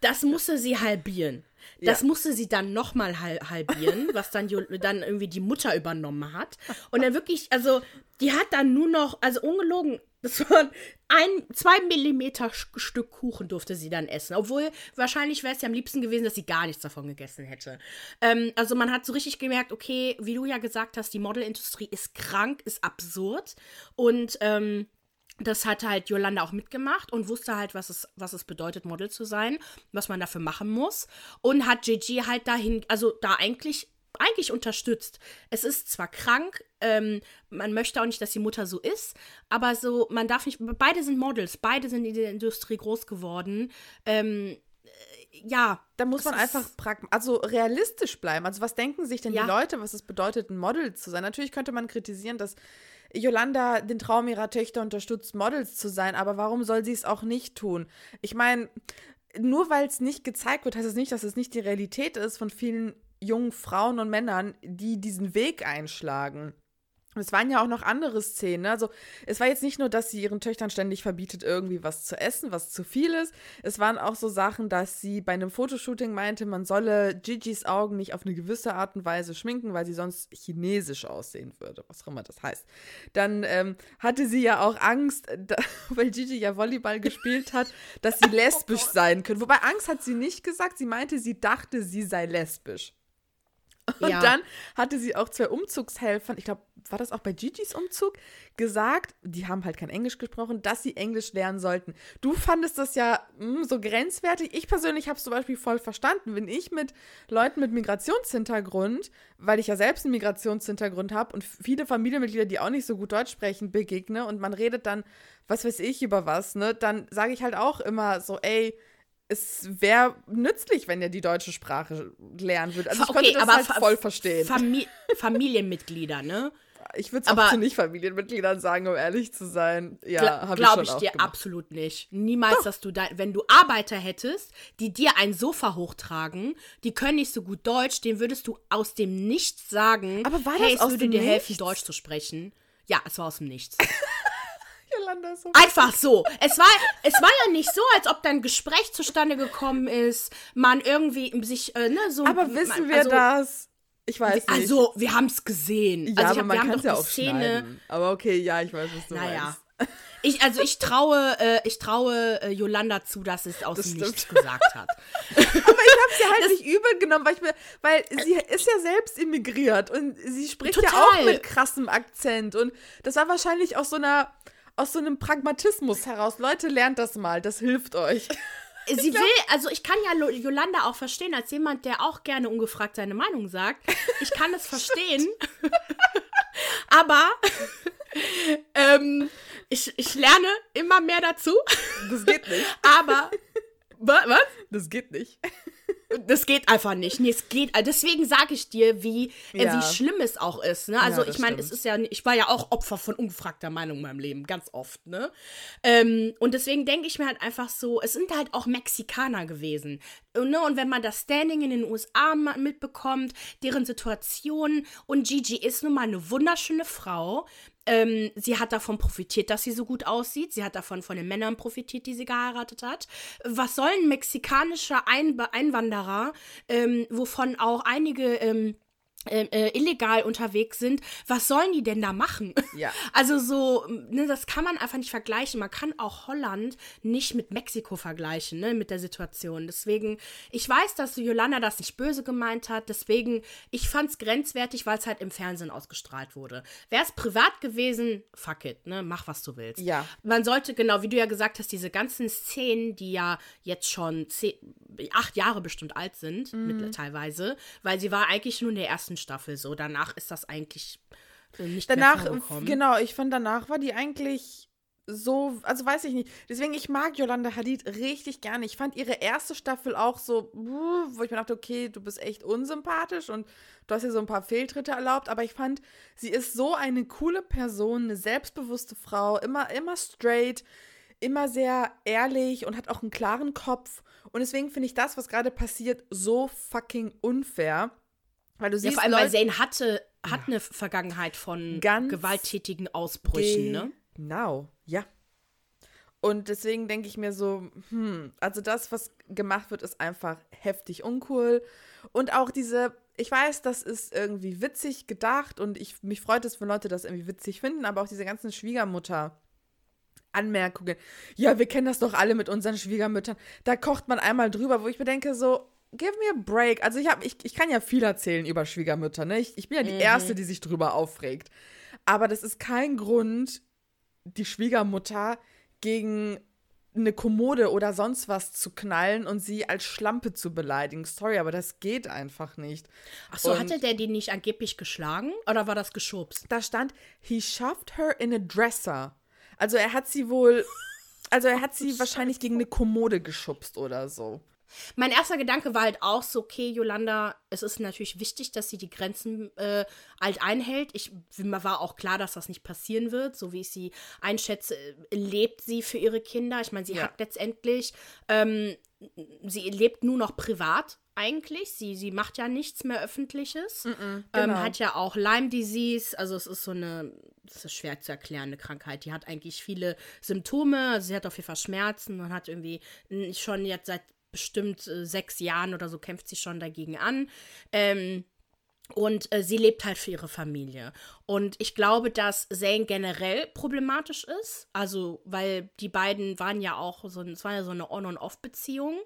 Das musste sie halbieren. Das Ja. musste sie dann nochmal hal halbieren, was dann, dann irgendwie die Mutter übernommen hat. Und dann wirklich, also, die hat dann nur noch, also ungelogen, das waren ein, zwei Millimeter Stück Kuchen durfte sie dann essen. Obwohl, wahrscheinlich wäre es ja am liebsten gewesen, dass sie gar nichts davon gegessen hätte. Ähm, also man hat so richtig gemerkt, okay, wie du ja gesagt hast, die Modelindustrie ist krank, ist absurd. Und ähm, das hat halt Yolanda auch mitgemacht und wusste halt, was es, was es bedeutet, Model zu sein, was man dafür machen muss. Und hat Gigi halt dahin, also da eigentlich, eigentlich unterstützt. Es ist zwar krank, ähm, man möchte auch nicht, dass die Mutter so ist, aber so, man darf nicht, beide sind Models, beide sind in der Industrie groß geworden. Ähm, äh, ja. Da muss man einfach also realistisch bleiben. Also was denken sich denn Ja. die Leute, was es bedeutet, ein Model zu sein? Natürlich könnte man kritisieren, dass Yolanda den Traum ihrer Töchter unterstützt, Models zu sein, aber warum soll sie es auch nicht tun? Ich meine, nur weil es nicht gezeigt wird, heißt es nicht, dass es nicht die Realität ist von vielen jungen Frauen und Männern, die diesen Weg einschlagen. Es waren ja auch noch andere Szenen. ne? Also es war jetzt nicht nur, dass sie ihren Töchtern ständig verbietet, irgendwie was zu essen, was zu viel ist. Es waren auch so Sachen, dass sie bei einem Fotoshooting meinte, man solle Gigis Augen nicht auf eine gewisse Art und Weise schminken, weil sie sonst chinesisch aussehen würde, was auch immer das heißt. Dann ähm, hatte sie ja auch Angst, da, weil Gigi ja Volleyball gespielt hat, dass sie lesbisch sein könnte. Wobei Angst hat sie nicht gesagt. Sie meinte, sie dachte, sie sei lesbisch. Und Ja. dann hatte sie auch zwei Umzugshelfern, ich glaube, war das auch bei Gigis Umzug, gesagt, die haben halt kein Englisch gesprochen, dass sie Englisch lernen sollten. Du fandest das ja mm, so grenzwertig. Ich persönlich habe es zum Beispiel voll verstanden. Wenn ich mit Leuten mit Migrationshintergrund, weil ich ja selbst einen Migrationshintergrund habe und viele Familienmitglieder, die auch nicht so gut Deutsch sprechen, begegne und man redet dann, was weiß ich, über was, ne, dann sage ich halt auch immer so, ey, es wäre nützlich, wenn ihr die deutsche Sprache lernen würdet. Also ich Okay, konnte das aber halt voll verstehen. Fami Familienmitglieder, ne? ich würde es auch zu Nicht-Familienmitgliedern sagen, um ehrlich zu sein. Ja, habe ich Glaube ich dir gemacht. absolut nicht. Niemals, dass du da, wenn du Arbeiter hättest, die dir ein Sofa hochtragen, die können nicht so gut Deutsch, den würdest du aus dem Nichts sagen. Aber war hey, das es aus würde dem dir helfen, Nichts? Deutsch zu sprechen. Ja, es war aus dem Nichts. Ist so Einfach so. Es war, es war ja nicht so, als ob dein Gespräch zustande gekommen ist, man irgendwie sich, äh, ne, so. Aber wissen wir also, das? Ich weiß nicht. Also, wir haben es gesehen. ja, also, ich aber hab, man kann es ja auch Szene. Aber okay, ja, ich weiß, was du Naja. meinst. Ich, also ich traue, äh, ich traue äh, Jolanda zu, dass es aus Das dem. Nichts gesagt hat. Aber ich habe sie halt nicht übel genommen, weil, ich mir, weil sie ist ja selbst immigriert und sie spricht ja auch Total. mit krassem Akzent. Und das war wahrscheinlich aus so einer, aus so einem Pragmatismus heraus. Leute, lernt das mal, das hilft euch. Sie will, also ich kann ja Jolanda auch verstehen, als jemand, der auch gerne ungefragt seine Meinung sagt. Ich kann es verstehen. Aber ähm, ich, ich lerne immer mehr dazu. Das geht nicht. Aber Wa- was? Das geht nicht. Das geht einfach nicht. Nee, es geht. Deswegen sage ich dir, wie, äh, Ja. wie schlimm es auch ist. Ne? Also Ja, ich meine, es ist ja, ich war ja auch Opfer von ungefragter Meinung in meinem Leben, ganz oft. Ne? Ähm, und deswegen denke ich mir halt einfach so, es sind halt auch Mexikaner gewesen. Und, ne? und wenn man das Standing in den USA mitbekommt, deren Situation und Gigi ist nun mal eine wunderschöne Frau. Ähm, sie hat davon profitiert, dass sie so gut aussieht. Sie hat davon von den Männern profitiert, die sie geheiratet hat. Was soll ein mexikanischer Einba Einwanderer, ähm, wovon auch einige ähm, äh, äh, illegal unterwegs sind, was sollen die denn da machen? Ja. Also so, ne, das kann man einfach nicht vergleichen. Man kann auch Holland nicht mit Mexiko vergleichen, ne, mit der Situation. Deswegen, ich weiß, dass Yolanda das nicht böse gemeint hat. Deswegen, ich fand es grenzwertig, weil es halt im Fernsehen ausgestrahlt wurde. Wäre es privat gewesen, fuck it, ne, mach was du willst. Ja. Man sollte, genau, wie du ja gesagt hast, diese ganzen Szenen, die ja jetzt schon zehn, acht Jahre bestimmt alt sind, Mhm. teilweise, weil sie war eigentlich nur in der ersten Staffel so. Danach ist das eigentlich äh, nicht Danach, mehr vorgekommen. genau, ich fand danach war die eigentlich so, also weiß ich nicht. Deswegen, ich mag Yolanda Hadid richtig gerne. Ich fand ihre erste Staffel auch so, wo ich mir dachte, okay, du bist echt unsympathisch und du hast ihr so ein paar Fehltritte erlaubt, aber ich fand, sie ist so eine coole Person, eine selbstbewusste Frau, immer, immer straight, immer sehr ehrlich und hat auch einen klaren Kopf. Und deswegen finde ich das, was gerade passiert, so fucking unfair. Weil du Ja, siehst, vor allem, weil Leute- Zane hatte, hat eine Vergangenheit von Ganz gewalttätigen Ausbrüchen, ne? Genau, ja. Und deswegen denke ich mir so, hm, also das, was gemacht wird, ist einfach heftig uncool. Und auch diese, ich weiß, das ist irgendwie witzig gedacht und ich, mich freut es, wenn Leute das irgendwie witzig finden, aber auch diese ganzen Schwiegermutter. Anmerkungen. Ja, wir kennen das doch alle mit unseren Schwiegermüttern. Da kocht man einmal drüber, wo ich mir denke, so, give me a break. Also ich, hab, ich, ich kann ja viel erzählen über Schwiegermütter, ne? Ich, ich bin ja die Erste, die sich drüber aufregt. Aber das ist kein Grund, die Schwiegermutter gegen eine Kommode oder sonst was zu knallen und sie als Schlampe zu beleidigen. Sorry, aber das geht einfach nicht. Achso, Und- hatte der die nicht angeblich geschlagen? Oder war das geschubst? Da stand, he shoved her in a dresser. Also er hat sie wohl, also er hat sie wahrscheinlich gegen eine Kommode geschubst oder so. Mein erster Gedanke war halt auch so, okay, Yolanda, es ist natürlich wichtig, dass sie die Grenzen äh, halt einhält. Ich, mir war auch klar, dass das nicht passieren wird. So wie ich sie einschätze, lebt sie für ihre Kinder. Ich meine, sie Ja. hat letztendlich, ähm, sie lebt nur noch privat eigentlich. Sie, sie macht ja nichts mehr Öffentliches. ähm, genau. hat ja auch Lyme Disease. Also es ist so eine, das ist schwer zu erklärende Krankheit. Die hat eigentlich viele Symptome. Also sie hat auf jeden Fall Schmerzen und hat irgendwie schon jetzt seit bestimmt äh, sechs Jahren oder so kämpft sie schon dagegen an. Ähm, und äh, sie lebt halt für ihre Familie. Und ich glaube, dass Zane generell problematisch ist. Also, weil die beiden waren ja auch so, es war ja so eine On- und Off-Beziehung.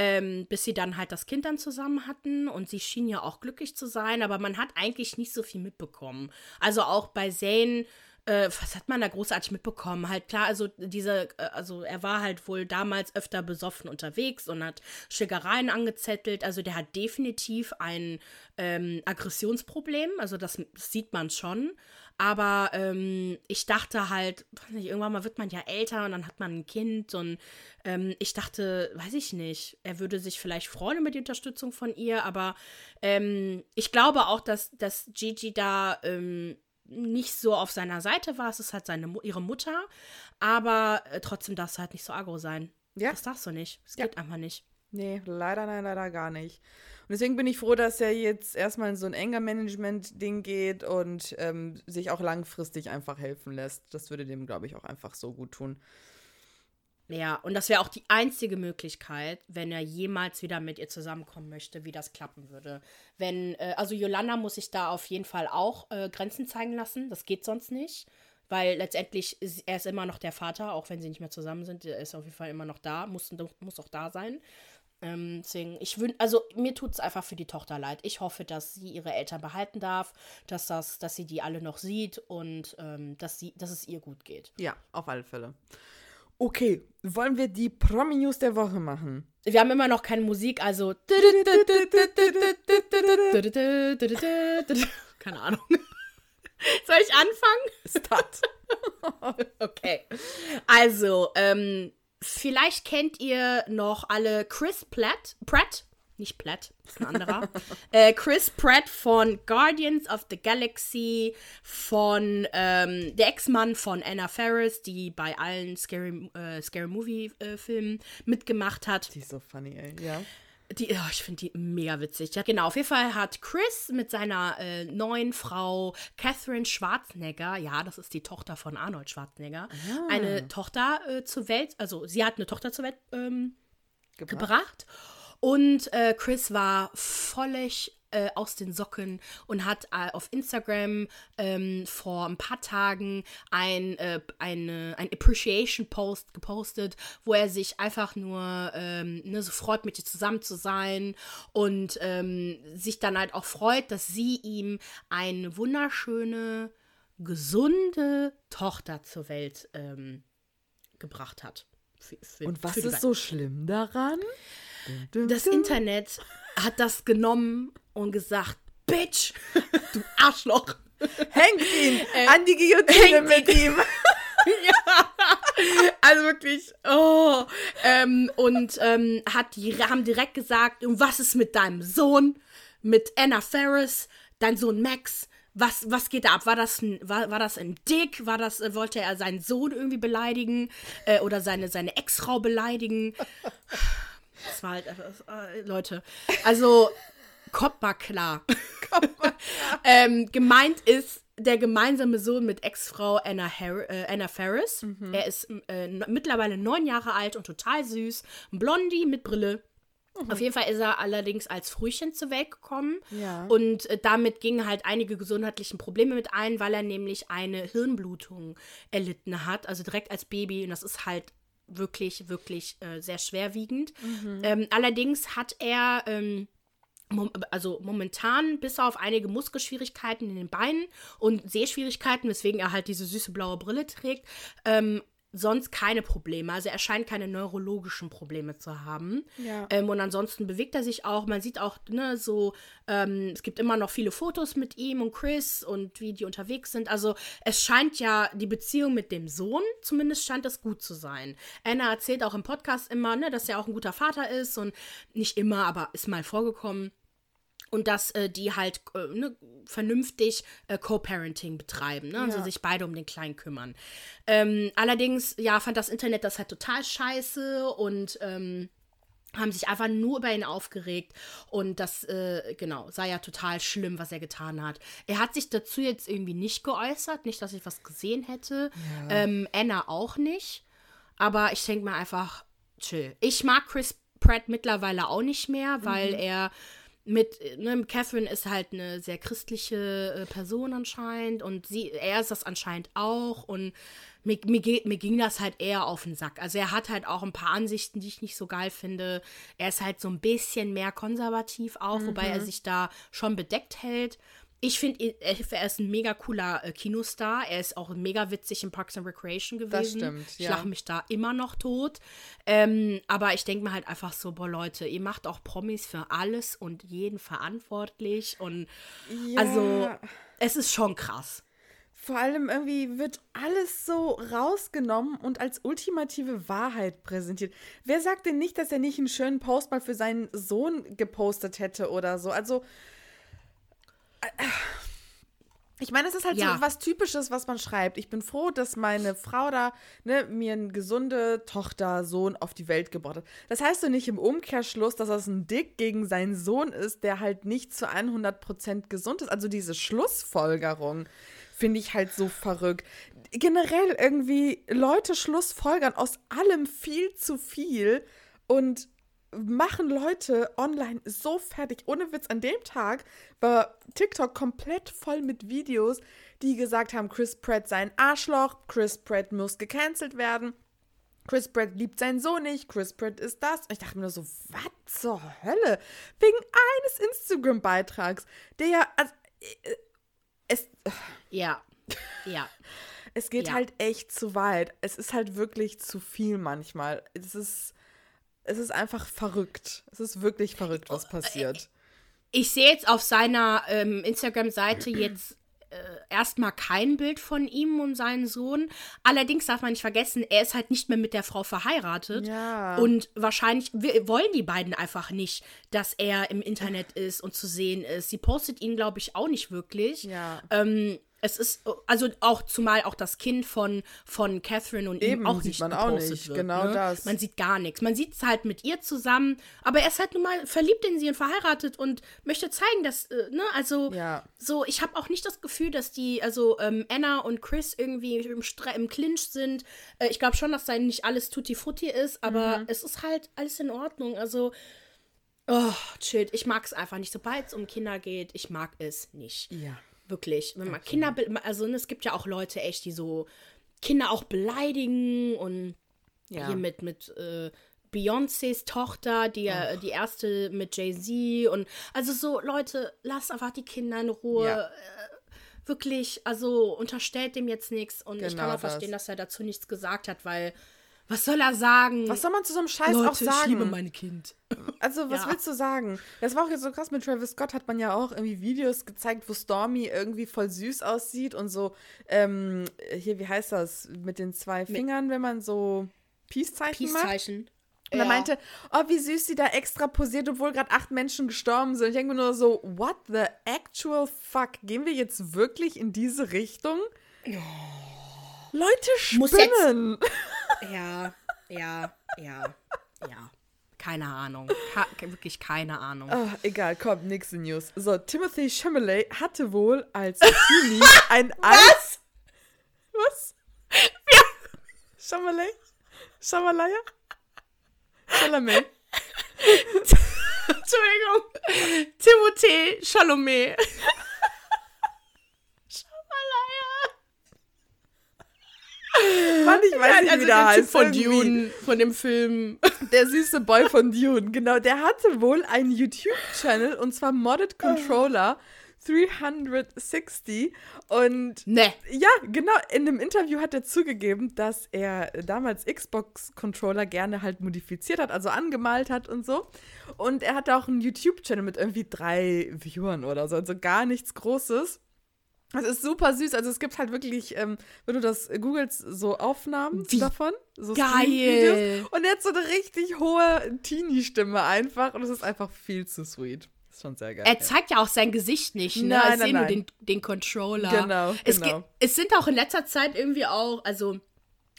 Ähm, bis sie dann halt das Kind dann zusammen hatten und sie schien ja auch glücklich zu sein, aber man hat eigentlich nicht so viel mitbekommen. Also auch bei Zane, äh, was hat man da großartig mitbekommen? Halt klar, also diese, äh, also er war halt wohl damals öfter besoffen unterwegs und hat Schickereien angezettelt. Also der hat definitiv ein ähm, Aggressionsproblem, also das sieht man schon. Aber ähm, ich dachte halt, nicht, irgendwann mal wird man ja älter und dann hat man ein Kind und ähm, ich dachte, weiß ich nicht, er würde sich vielleicht freuen über die Unterstützung von ihr, aber ähm, ich glaube auch, dass, dass Gigi da ähm, nicht so auf seiner Seite war. Es ist halt seine, ihre Mutter, aber äh, trotzdem darfst du halt nicht so aggro sein. Ja. Das darfst du nicht. Das Ja. geht einfach nicht. Nee, leider, nein, leider gar nicht. Und deswegen bin ich froh, dass er jetzt erstmal in so ein enger Management-Ding geht und ähm, sich auch langfristig einfach helfen lässt. Das würde dem, glaube ich, auch einfach so gut tun. Ja, und das wäre auch die einzige Möglichkeit, wenn er jemals wieder mit ihr zusammenkommen möchte, wie das klappen würde. Wenn, äh, also Yolanda muss sich da auf jeden Fall auch äh, Grenzen zeigen lassen. Das geht sonst nicht. Weil letztendlich ist er ist immer noch der Vater, auch wenn sie nicht mehr zusammen sind. Er ist auf jeden Fall immer noch da, muss, muss auch da sein. Ähm, deswegen, ich wün also mir tut es einfach für die Tochter leid. Ich hoffe, dass sie ihre Eltern behalten darf, dass das, dass sie die alle noch sieht und ähm, dass sie, dass es ihr gut geht. Ja, auf alle Fälle. Okay, wollen wir die Promi-News der Woche machen? Wir haben immer noch keine Musik, also. Keine Ahnung. Soll ich anfangen? Start. okay. Also, ähm, vielleicht kennt ihr noch alle Chris Platt. Pratt. Nicht Platt, ist ein anderer. äh, Chris Pratt von Guardians of the Galaxy, von ähm, der Ex-Mann von Anna Faris, die bei allen Scary, äh, Scary Movie-Filmen mitgemacht hat. Die ist so funny, ey. Ja. Die, oh, ich finde die mega witzig. Ja, genau. Auf jeden Fall hat Chris mit seiner äh, neuen Frau Catherine Schwarzenegger, ja, das ist die Tochter von Arnold Schwarzenegger, Ah. eine Tochter äh, zur Welt, also sie hat eine Tochter zur Welt ähm, Gebracht. gebracht. Und äh, Chris war völlig äh, aus den Socken und hat äh, auf Instagram ähm, vor ein paar Tagen ein, äh, eine, ein Appreciation-Post gepostet, wo er sich einfach nur ähm, ne, so freut, mit ihr zusammen zu sein und ähm, sich dann halt auch freut, dass sie ihm eine wunderschöne, gesunde Tochter zur Welt ähm, gebracht hat. Für- für- Und was ist so schlimm daran? Das. Internet hat das genommen und gesagt, Bitch, du Arschloch. Hängt ihn an die Guillotine mit ihm. Also wirklich, oh. Ähm, und ähm, hat die, haben direkt gesagt, und was ist mit deinem Sohn, mit Anna Ferris, dein Sohn Max? Was, was geht da ab? War das ein, war, war das ein Dick? War das, äh, wollte er seinen Sohn irgendwie beleidigen? Äh, oder seine, seine Ex-Frau beleidigen? Das war halt, äh, Leute. Also, kommt mal klar. ähm, gemeint ist der gemeinsame Sohn mit Ex-Frau Anna, äh, Anna Ferris. Er ist äh, mittlerweile neun Jahre alt und total süß. Ein Blondie mit Brille. Auf jeden Fall ist er allerdings als Frühchen zur Welt gekommen. Ja. Und äh, damit gingen halt einige gesundheitliche Probleme mit ein, weil er nämlich eine Hirnblutung erlitten hat. Also direkt als Baby. Und das ist halt wirklich, wirklich äh, sehr schwerwiegend. Ähm, allerdings hat er. Ähm, mom also momentan bis auf einige Muskelschwierigkeiten in den Beinen und Sehschwierigkeiten, weswegen er halt diese süße blaue Brille trägt, ähm, sonst keine Probleme. Also er scheint keine neurologischen Probleme zu haben. Ja. Ähm, und ansonsten bewegt er sich auch. Man sieht auch, ne, so, ähm, es gibt immer noch viele Fotos mit ihm und Chris und wie die unterwegs sind. Also es scheint ja, die Beziehung mit dem Sohn, zumindest scheint das gut zu sein. Anna erzählt auch im Podcast immer, ne, dass er auch ein guter Vater ist und nicht immer, aber ist mal vorgekommen und dass äh, die halt äh, ne, vernünftig äh, Co-Parenting betreiben, ne? also Ja. sich beide um den Kleinen kümmern. Ähm, allerdings, ja, fand das Internet das halt total scheiße und ähm, haben sich einfach nur über ihn aufgeregt und das, äh, genau, sei ja total schlimm, was er getan hat. Er hat sich dazu jetzt irgendwie nicht geäußert, nicht, dass ich was gesehen hätte. Ähm, Anna auch nicht. Aber ich denke mal einfach, chill. Ich mag Chris Pratt mittlerweile auch nicht mehr, weil er mit, ne, Catherine ist halt eine sehr christliche äh, Person anscheinend und sie, er ist das anscheinend auch und mir, mir, mir ging das halt eher auf den Sack. Also er hat halt auch ein paar Ansichten, die ich nicht so geil finde. Er ist halt so ein bisschen mehr konservativ auch, wobei er sich da schon bedeckt hält. Ich finde, er ist ein mega cooler äh, Kinostar. Er ist auch mega witzig in Parks and Recreation gewesen. Das stimmt, Ich ja. lache mich da immer noch tot. Ähm, aber ich denke mir halt einfach so, boah Leute, ihr macht auch Promis für alles und jeden verantwortlich. Und Ja. also, es ist schon krass. Vor allem irgendwie wird alles so rausgenommen und als ultimative Wahrheit präsentiert. Wer sagt denn nicht, dass er nicht einen schönen Post mal für seinen Sohn gepostet hätte oder so? Also. Ich meine, es ist halt Ja. so was Typisches, was man schreibt. Ich bin froh, dass meine Frau da ne, mir eine gesunde Tochter, Sohn auf die Welt gebracht hat. Das heißt doch nicht im Umkehrschluss, dass das ein Dick gegen seinen Sohn ist, der halt nicht zu 100% gesund ist. Also diese Schlussfolgerung finde ich halt so verrückt. Generell irgendwie Leute schlussfolgern aus allem viel zu viel und machen Leute online so fertig. Ohne Witz, an dem Tag war TikTok komplett voll mit Videos, die gesagt haben, Chris Pratt sei ein Arschloch, Chris Pratt muss gecancelt werden, Chris Pratt liebt seinen Sohn nicht, Chris Pratt ist das. Und ich dachte mir nur so, was zur Hölle? Wegen eines Instagram-Beitrags, der ja, also, äh, es, Ja. Ja. es geht Ja. halt echt zu weit. Es ist halt wirklich zu viel manchmal. Es ist, es ist einfach verrückt. Es ist wirklich verrückt, was passiert. Ich sehe jetzt auf seiner ähm, Instagram-Seite jetzt äh, erstmal kein Bild von ihm und seinem Sohn. Allerdings darf man nicht vergessen, er ist halt nicht mehr mit der Frau verheiratet. Ja. Und wahrscheinlich wollen die beiden einfach nicht, dass er im Internet ist und zu sehen ist. Sie postet ihn, glaube ich, auch nicht wirklich. Ja. Ähm, es ist, also auch zumal auch das Kind von, von Catherine und Eben, ihm auch nicht man auch nicht. wird. Genau ne? das. Man sieht gar nichts. Man sieht es halt mit ihr zusammen, aber er ist halt nun mal verliebt in sie und verheiratet und möchte zeigen, dass, äh, ne, also Ja. so, ich habe auch nicht das Gefühl, dass die, also ähm, Anna und Chris irgendwie im, Stre im Clinch sind. Äh, ich glaube schon, dass da nicht alles tutti frutti ist, aber Mhm. es ist halt alles in Ordnung. Also, oh, chillt. Ich mag es einfach nicht. Sobald es um Kinder geht, ich mag es nicht. Ja. Wirklich. Wenn man Kinder, also ne, es gibt ja auch Leute echt, die so Kinder auch beleidigen und Ja. hier mit, mit äh, Beyoncés Tochter, die ja die erste mit Jay-Z und also so, Leute, lasst einfach die Kinder in Ruhe. Ja. Äh, wirklich, also unterstellt dem jetzt nichts und ich Genau kann auch das. verstehen, dass er dazu nichts gesagt hat, weil was soll er sagen? Was soll man zu so einem Scheiß Leute, auch sagen? ich liebe mein Kind. Also, was Ja. willst du sagen? Das war auch jetzt so krass mit Travis Scott, hat man ja auch irgendwie Videos gezeigt, wo Stormy irgendwie voll süß aussieht und so, ähm, hier, wie heißt das, mit den zwei Fingern, wenn man so Peace-Zeichen macht? Peace-Zeichen. Und er meinte, oh, wie süß sie da extra posiert, obwohl gerade acht Menschen gestorben sind. Ich denke mir nur so, what the actual fuck? Gehen wir jetzt wirklich in diese Richtung? Leute Muss jetzt- spinnen. Ja, ja, ja, ja. Keine Ahnung. Ka wirklich keine Ahnung. Ah, egal, komm, nächste News. So, Timothy Chalamet hatte wohl als Teenie ein Was? Was? Ja. Chalamet? Chamalaya? Chalamet. Entschuldigung. Timothée Chalamet. Mann, ich weiß nicht, also wie der heißt. von irgendwie. Dune, von dem Film. Der süße Boy von Dune, genau. Der hatte wohl einen YouTube-Channel und zwar Modded Controller 360 und Ne. Ja, genau. In einem Interview hat er zugegeben, dass er damals Xbox-Controller gerne halt modifiziert hat, also angemalt hat und so. Und er hatte auch einen YouTube-Channel mit irgendwie drei Viewern oder so, also gar nichts Großes. Das ist super süß. Also es gibt halt wirklich, ähm, wenn du das googelst, so Aufnahmen Wie davon. So geil. Und er hat so eine richtig hohe Teenie-Stimme einfach. Und es ist einfach viel zu sweet. Ist schon sehr geil. Er zeigt ja auch sein Gesicht nicht, ne? Nein, ich nein, sehe nur den, den Controller. Genau, Es, genau. ge- es sind auch in letzter Zeit irgendwie auch, also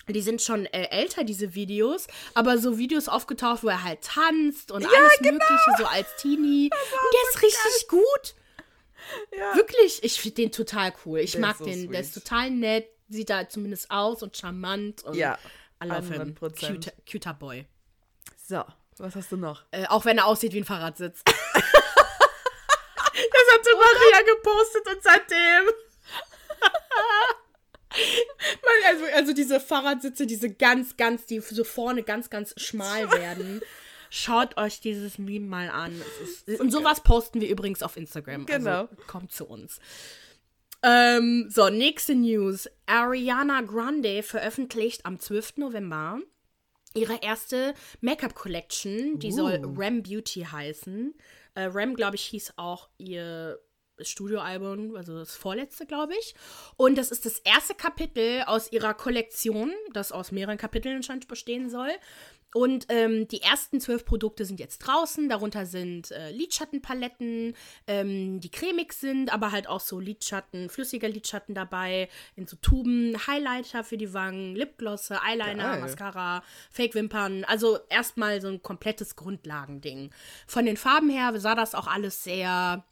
die sind schon äh, älter, diese Videos, aber so Videos aufgetaucht, wo er halt tanzt und alles genau. Mögliche, so als Teenie. Und der ist richtig gut. Ja. Wirklich, ich finde den total cool. Ich Der mag so den, der sweet. ist total nett, sieht da zumindest aus und charmant und Ja, I love him. 100%. Cuter, cuter Boy. So, was hast du noch? Äh, auch wenn er aussieht wie ein Fahrradsitz. das hatte Maria gepostet und seitdem. Also, also diese Fahrradsitze, diese ganz, ganz, die so vorne ganz, ganz schmal werden. Schaut euch dieses Meme mal an. Es ist, und sowas posten wir übrigens auf Instagram. Genau. Also kommt zu uns. Ähm, so, nächste News. Ariana Grande veröffentlicht am 12. November ihre erste Make-up-Collection. Die soll Ram Beauty heißen. Äh, Ram, glaube ich, hieß auch ihr Studioalbum, also das vorletzte, glaube ich. Und das ist das erste Kapitel aus ihrer Kollektion, das aus mehreren Kapiteln anscheinend bestehen soll. Und ähm, die ersten zwölf Produkte sind jetzt draußen. Darunter sind äh, Lidschattenpaletten, ähm, die cremig sind, aber halt auch so Lidschatten, flüssige Lidschatten dabei, in so Tuben, Highlighter für die Wangen, Lipglosse, Eyeliner, Geil. Mascara, Fake-Wimpern. Also erstmal so ein komplettes Grundlagending. Von den Farben her sah das auch alles sehr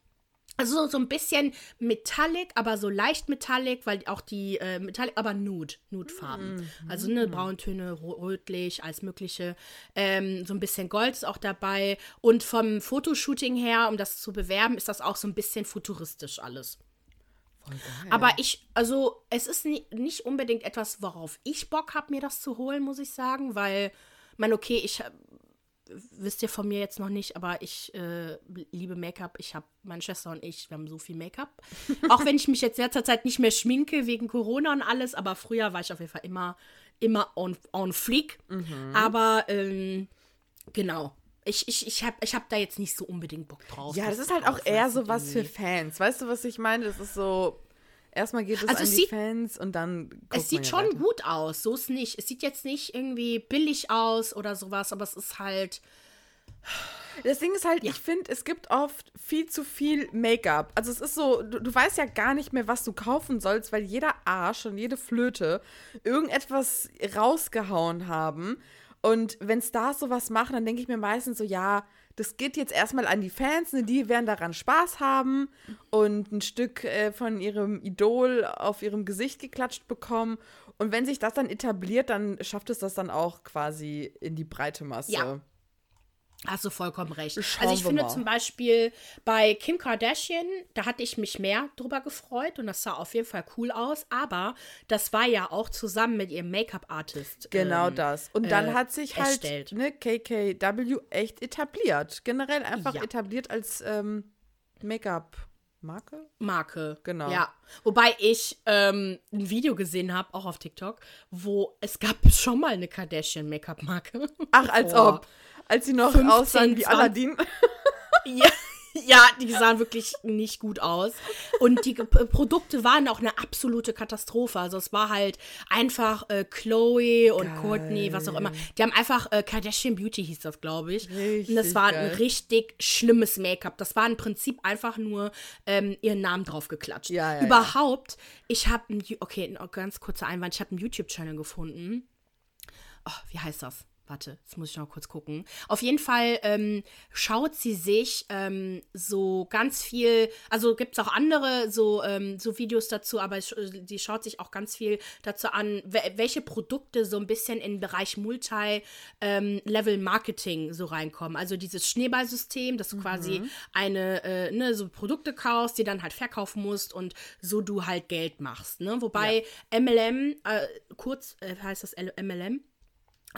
also so ein bisschen metallic, aber so leicht metallic, weil auch die äh, metallic, aber nude, nude-Farben. Also ne, Brauntöne, rötlich, alles mögliche. Ähm, so ein bisschen Gold ist auch dabei. Und vom Fotoshooting her, um das zu bewerben, ist das auch so ein bisschen futuristisch alles. Aber ich, also es ist ni nicht unbedingt etwas, worauf ich Bock habe, mir das zu holen, muss ich sagen, weil, mein, okay, ich wisst ihr von mir jetzt noch nicht, aber ich äh, liebe Make-up. Ich habe, meine Schwester und ich, wir haben so viel Make-up. Auch wenn ich mich jetzt letzter Zeit nicht mehr schminke wegen Corona und alles, aber früher war ich auf jeden Fall immer, immer on, on fleek. Aber ähm, genau. Ich, ich, ich habe ich hab da jetzt nicht so unbedingt Bock drauf. ja, das ist halt auch eher so was für Fans. Weißt du, was ich meine? Das ist so, erstmal geht es Also an es die sieht- Fans und dann Es sieht ja schon weiter. gut aus, so ist nicht. Es sieht jetzt nicht irgendwie billig aus oder sowas, aber es ist halt. Das Ding ist halt, ich finde, es gibt oft viel zu viel Make-up. Also es ist so, du, du weißt ja gar nicht mehr, was du kaufen sollst, weil jeder Arsch und jede Flöte irgendetwas rausgehauen haben. Und wenn Stars sowas machen, dann denke ich mir meistens so, ja, das geht jetzt erstmal an die Fans, ne, die werden daran Spaß haben und ein Stück äh, von ihrem Idol auf ihrem Gesicht geklatscht bekommen. Und wenn sich das dann etabliert, dann schafft es das dann auch quasi in die breite Masse. Ja. Hast du vollkommen recht. Schauen also ich finde mal. zum Beispiel bei Kim Kardashian, da hatte ich mich mehr drüber gefreut und das sah auf jeden Fall cool aus, aber das war ja auch zusammen mit ihrem Make-up-Artist. Genau ähm, das. Und dann äh, hat sich halt erstellt. ne, KKW echt etabliert. Generell einfach Ja. etabliert als ähm, Make-up-Marke. Marke. Genau. Ja. Wobei ich ähm, ein Video gesehen habe, auch auf TikTok, wo es gab schon mal eine Kardashian Make-up-Marke. Ach, als Vor ob. Als sie noch 15, aussahen wie 20. Aladdin. Ja, ja, die sahen wirklich nicht gut aus. Und die Ge- Produkte waren auch eine absolute Katastrophe. Also es war halt einfach äh, Chloe und Geil. Courtney, was auch immer. Die haben einfach äh, Kardashian Beauty hieß das, glaube ich. Richtig und das war geil. ein richtig schlimmes Make-up. Das war im Prinzip einfach nur ähm, ihren Namen drauf geklatscht. Ja, ja, ja. Überhaupt, ich habe okay, ganz kurzer Einwand, ich habe einen YouTube-Channel gefunden. Oh, wie heißt das? Warte, jetzt muss ich noch kurz gucken. Auf jeden Fall ähm, schaut sie sich ähm, so ganz viel, also gibt es auch andere so, ähm, so Videos dazu, aber sie schaut sich auch ganz viel dazu an, we welche Produkte so ein bisschen in den Bereich Multi-Level-Marketing so reinkommen. Also dieses Schneeballsystem, dass du quasi eine, äh, ne, so Produkte kaufst, die dann halt verkaufen musst und so du halt Geld machst. Ne? Wobei MLM, äh, kurz äh, heißt das MLM,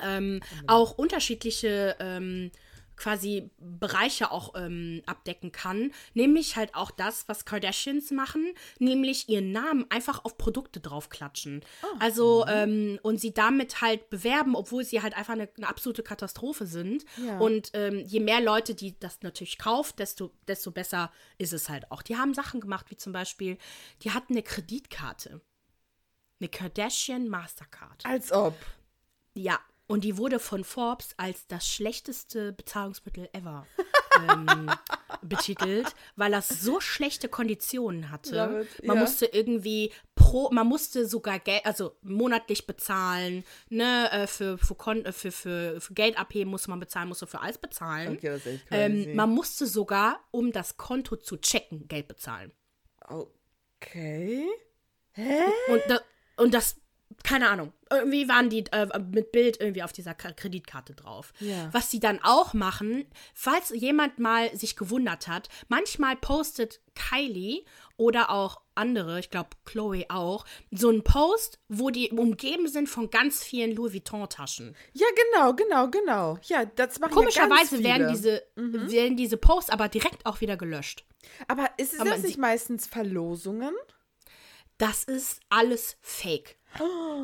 ähm, auch unterschiedliche ähm, quasi Bereiche auch ähm, abdecken kann. Nämlich halt auch das, was Kardashians machen, nämlich ihren Namen einfach auf Produkte draufklatschen. Also, ähm, und sie damit halt bewerben, obwohl sie halt einfach eine, eine absolute Katastrophe sind. Ja. Und ähm, je mehr Leute, die das natürlich kauft, desto, desto besser ist es halt auch. Die haben Sachen gemacht, wie zum Beispiel, die hatten eine Kreditkarte. Eine Kardashian Mastercard. Als ob. Ja, und die wurde von Forbes als das schlechteste Bezahlungsmittel ever ähm, betitelt, weil das so schlechte Konditionen hatte. It, Man ja. musste irgendwie pro, man musste sogar Geld, also monatlich bezahlen, ne, äh, für, für, Kon äh, für, für, für Geld abheben musste man bezahlen, musste für alles bezahlen. Okay, das ist echt ähm, man musste sogar, um das Konto zu checken, Geld bezahlen. okay. Und, da, und das, keine Ahnung, irgendwie waren die äh, mit Bild irgendwie auf dieser K Kreditkarte drauf. Ja. Was sie dann auch machen, falls jemand mal sich gewundert hat, manchmal postet Kylie oder auch andere, ich glaube Chloe auch, so einen Post, wo die umgeben sind von ganz vielen Louis Vuitton-Taschen. Ja, genau, genau, genau. Ja, das machen ja Komischerweise viele. werden diese, werden diese Posts aber direkt auch wieder gelöscht. Aber ist es Aber das nicht meistens Verlosungen? Das ist alles Fake.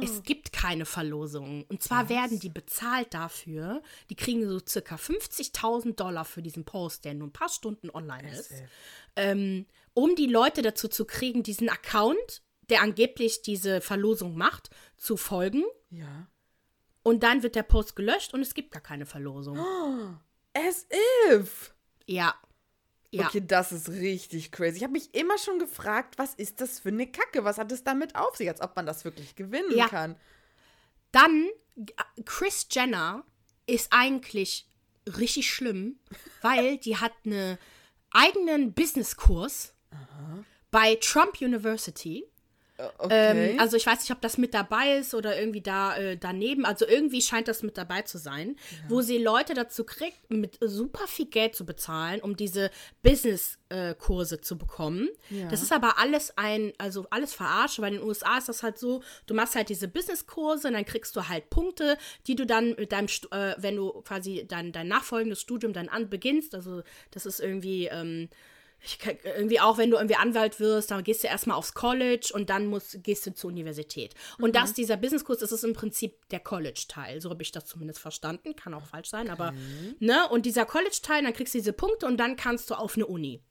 Es gibt keine Verlosungen. Und zwar werden die bezahlt dafür. Die kriegen so circa 50.000 Dollar für diesen Post, der nur ein paar Stunden online ist. Ähm, um die Leute dazu zu kriegen, diesen Account, der angeblich diese Verlosung macht, zu folgen. Ja. und dann wird der Post gelöscht und es gibt gar keine Verlosung. As if. Ja. Ja. Okay, das ist richtig crazy. Ich habe mich immer schon gefragt, was ist das für eine Kacke? Was hat es damit auf sich, als ob man das wirklich gewinnen Ja. kann? Dann, äh, Chris Jenner ist eigentlich richtig schlimm, weil die hat einen eigenen Businesskurs bei Trump University. Okay. Ähm, also ich weiß nicht, ob das mit dabei ist oder irgendwie da äh, daneben. Also irgendwie scheint das mit dabei zu sein, wo sie Leute dazu kriegt, mit super viel Geld zu bezahlen, um diese Business-Kurse zu bekommen. Ja. Das ist aber alles ein, also alles verarscht, weil in den USA ist das halt so, du machst halt diese Business-Kurse und dann kriegst du halt Punkte, die du dann mit deinem, äh, wenn du quasi dein, dein nachfolgendes Studium dann an beginnst, also das ist irgendwie, ähm, ich, irgendwie auch, wenn du irgendwie Anwalt wirst, dann gehst du erstmal aufs College und dann musst, gehst du zur Universität. Und das, dieser Businesskurs, das ist im Prinzip der College-Teil. So habe ich das zumindest verstanden. Kann auch falsch sein, aber, ne? Und dieser College-Teil, dann kriegst du diese Punkte und dann kannst du auf eine Uni.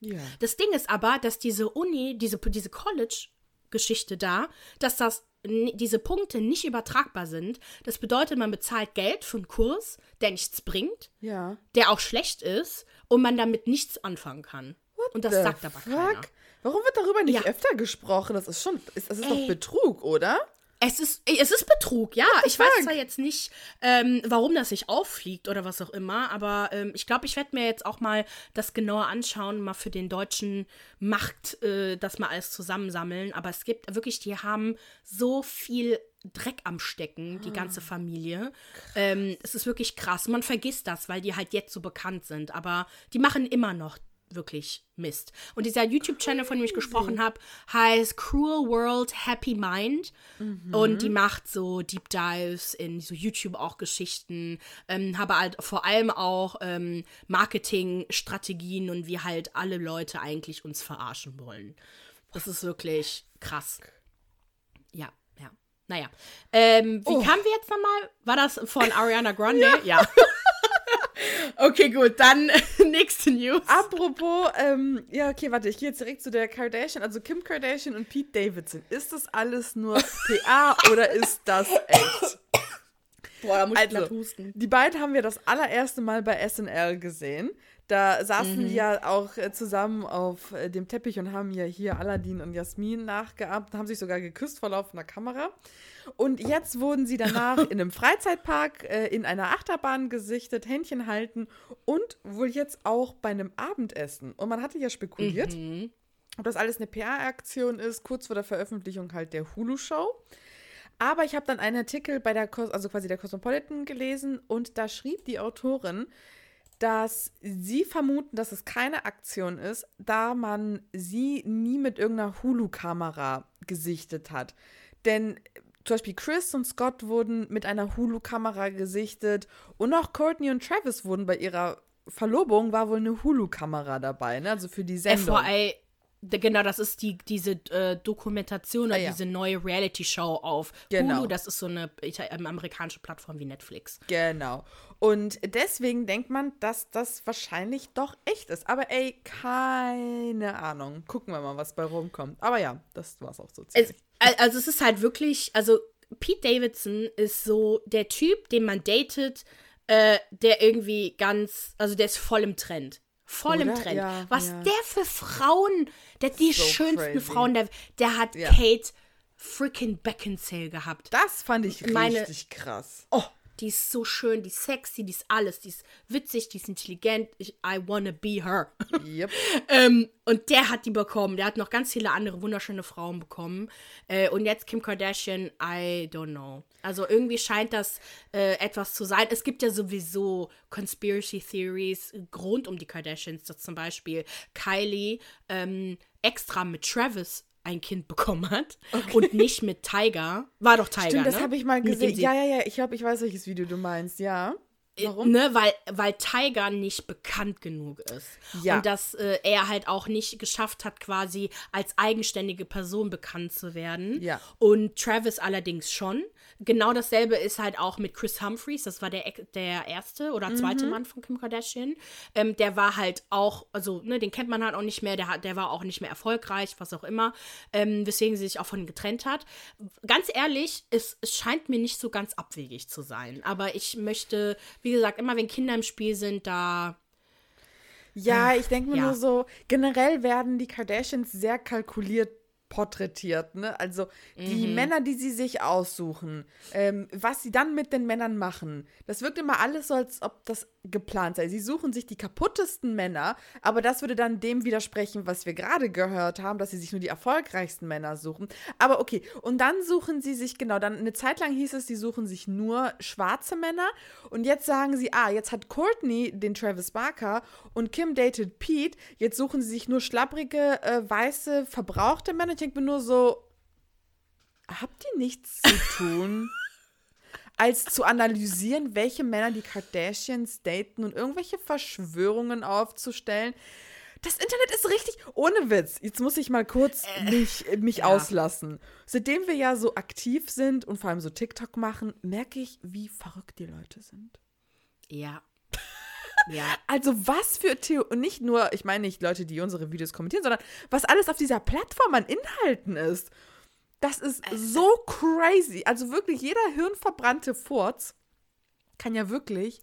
ja. Das Ding ist aber, dass diese Uni, diese, diese College-Geschichte da, dass das diese Punkte nicht übertragbar sind. Das bedeutet, man bezahlt Geld für einen Kurs, der nichts bringt, Ja. der auch schlecht ist und man damit nichts anfangen kann. und das sagt aber keiner. Warum wird darüber nicht Ja. öfter gesprochen? Das ist schon, ist, das ist doch Ey. Betrug, oder? Es ist, es ist Betrug, ja. Ich weiß fuck? zwar jetzt nicht, ähm, warum das nicht auffliegt oder was auch immer, aber ähm, ich glaube, ich werde mir jetzt auch mal das genauer anschauen, mal für den deutschen Markt äh, das mal alles zusammensammeln. Aber es gibt wirklich, die haben so viel Dreck am Stecken, die ganze Familie. Ähm, es ist wirklich krass. Man vergisst das, weil die halt jetzt so bekannt sind. Aber die machen immer noch wirklich Mist. Und dieser YouTube-Channel, von dem ich gesprochen habe, heißt Cruel World Happy Mind. Und die macht so Deep Dives in so YouTube auch Geschichten, ähm, habe halt vor allem auch ähm, Marketingstrategien und wie halt alle Leute eigentlich uns verarschen wollen. Das ist wirklich krass. Ja. Naja. Ähm, wie kamen wir jetzt nochmal? War das von Ariana Grande? ja. okay, gut. Dann nächste News. Apropos, ähm, ja, okay, warte, ich gehe jetzt direkt zu der Kardashian, also Kim Kardashian und Pete Davidson. Ist das alles nur PA oder ist das echt? Boah, da muss ich Also, glatt husten. die beiden haben wir das allererste Mal bei SNL gesehen. Da saßen die ja auch äh, zusammen auf äh, dem Teppich und haben ja hier Aladdin und Jasmin nachgeahmt, haben sich sogar geküsst vor laufender Kamera. Und jetzt wurden sie danach in einem Freizeitpark äh, in einer Achterbahn gesichtet, Händchen halten und wohl jetzt auch bei einem Abendessen. Und man hatte ja spekuliert, ob das alles eine PR-Aktion ist, kurz vor der Veröffentlichung halt der Hulu-Show. Aber ich habe dann einen Artikel bei der, also quasi der Cosmopolitan gelesen und da schrieb die Autorin, dass sie vermuten, dass es keine Aktion ist, da man sie nie mit irgendeiner Hulu-Kamera gesichtet hat. Denn äh, zum Beispiel Chris und Scott wurden mit einer Hulu-Kamera gesichtet und auch Courtney und Travis wurden bei ihrer Verlobung war wohl eine Hulu-Kamera dabei, ne? Also für die Sendung. FYI, genau, das ist die, diese äh, Dokumentation oder Ah, ja. diese neue Reality-Show auf Genau. Hulu. Das ist so eine ähm, amerikanische Plattform wie Netflix. Genau. Und deswegen denkt man, dass das wahrscheinlich doch echt ist. Aber ey, keine Ahnung. Gucken wir mal, was bei rumkommt. Aber ja, das war's auch so Es, ziemlich. al- also es ist halt wirklich, also Pete Davidson ist so der Typ, den man datet, äh, der irgendwie ganz, also der ist voll im Trend. Voll im Oder? Trend. Ja, Was ja. der für Frauen, der die So schönsten crazy. Frauen, der, der hat Ja. Kate freaking Beckinsale gehabt. das fand ich meine- richtig krass. Oh, die ist so schön, die ist sexy, die ist alles, die ist witzig, die ist intelligent. Ich, I wanna be her. Yep. ähm, und der hat die bekommen. Der hat noch ganz viele andere wunderschöne Frauen bekommen. Äh, und jetzt Kim Kardashian, I don't know. Also irgendwie scheint das äh, etwas zu sein. Es gibt ja sowieso Conspiracy Theories rund um die Kardashians, dass zum Beispiel Kylie ähm, extra mit Travis ein Kind bekommen hat und nicht mit Tiger. War doch Tiger, Stimmt, das ne? habe ich mal gesehen. Ja, ja, ja. Ich glaube, ich weiß, welches Video du meinst. Ja. Warum? Ne, weil, weil Tiger nicht bekannt genug ist. Ja. Und dass äh, er halt auch nicht geschafft hat, quasi als eigenständige Person bekannt zu werden. Ja. Und Travis allerdings schon. Genau dasselbe ist halt auch mit Chris Humphreys, das war der, der erste oder zweite Mhm. Mann von Kim Kardashian. Ähm, der war halt auch, also, ne, den kennt man halt auch nicht mehr, der, hat, der war auch nicht mehr erfolgreich, was auch immer, ähm, weswegen sie sich auch von ihm getrennt hat. Ganz ehrlich, es, es scheint mir nicht so ganz abwegig zu sein. Aber ich möchte, wie gesagt, immer wenn Kinder im Spiel sind, da. Ja, ich denke mir Ja. nur so, generell werden die Kardashians sehr kalkuliert porträtiert, ne? Also die Mhm. Männer, die sie sich aussuchen, ähm, was sie dann mit den Männern machen, das wirkt immer alles so, als ob das geplant sei. Sie suchen sich die kaputtesten Männer, aber das würde dann dem widersprechen, was wir gerade gehört haben, dass sie sich nur die erfolgreichsten Männer suchen. Aber okay, und dann suchen sie sich, genau, dann eine Zeit lang hieß es, sie suchen sich nur schwarze Männer und jetzt sagen sie, ah, jetzt hat Courtney den Travis Barker und Kim dated Pete, jetzt suchen sie sich nur schlapprige, äh, weiße, verbrauchte Männer. Ich denke mir nur so, habt ihr nichts zu tun? als zu analysieren, welche Männer die Kardashians daten und irgendwelche Verschwörungen aufzustellen. Das Internet ist richtig, ohne Witz. Jetzt muss ich mal kurz mich, mich ja. auslassen. Seitdem wir ja so aktiv sind und vor allem so TikTok machen, merke ich, wie verrückt die Leute sind. Ja. Ja. Also was für Theo und nicht nur, ich meine nicht Leute, die unsere Videos kommentieren, sondern was alles auf dieser Plattform an Inhalten ist. Das ist so crazy. Also wirklich jeder hirnverbrannte Furz kann ja wirklich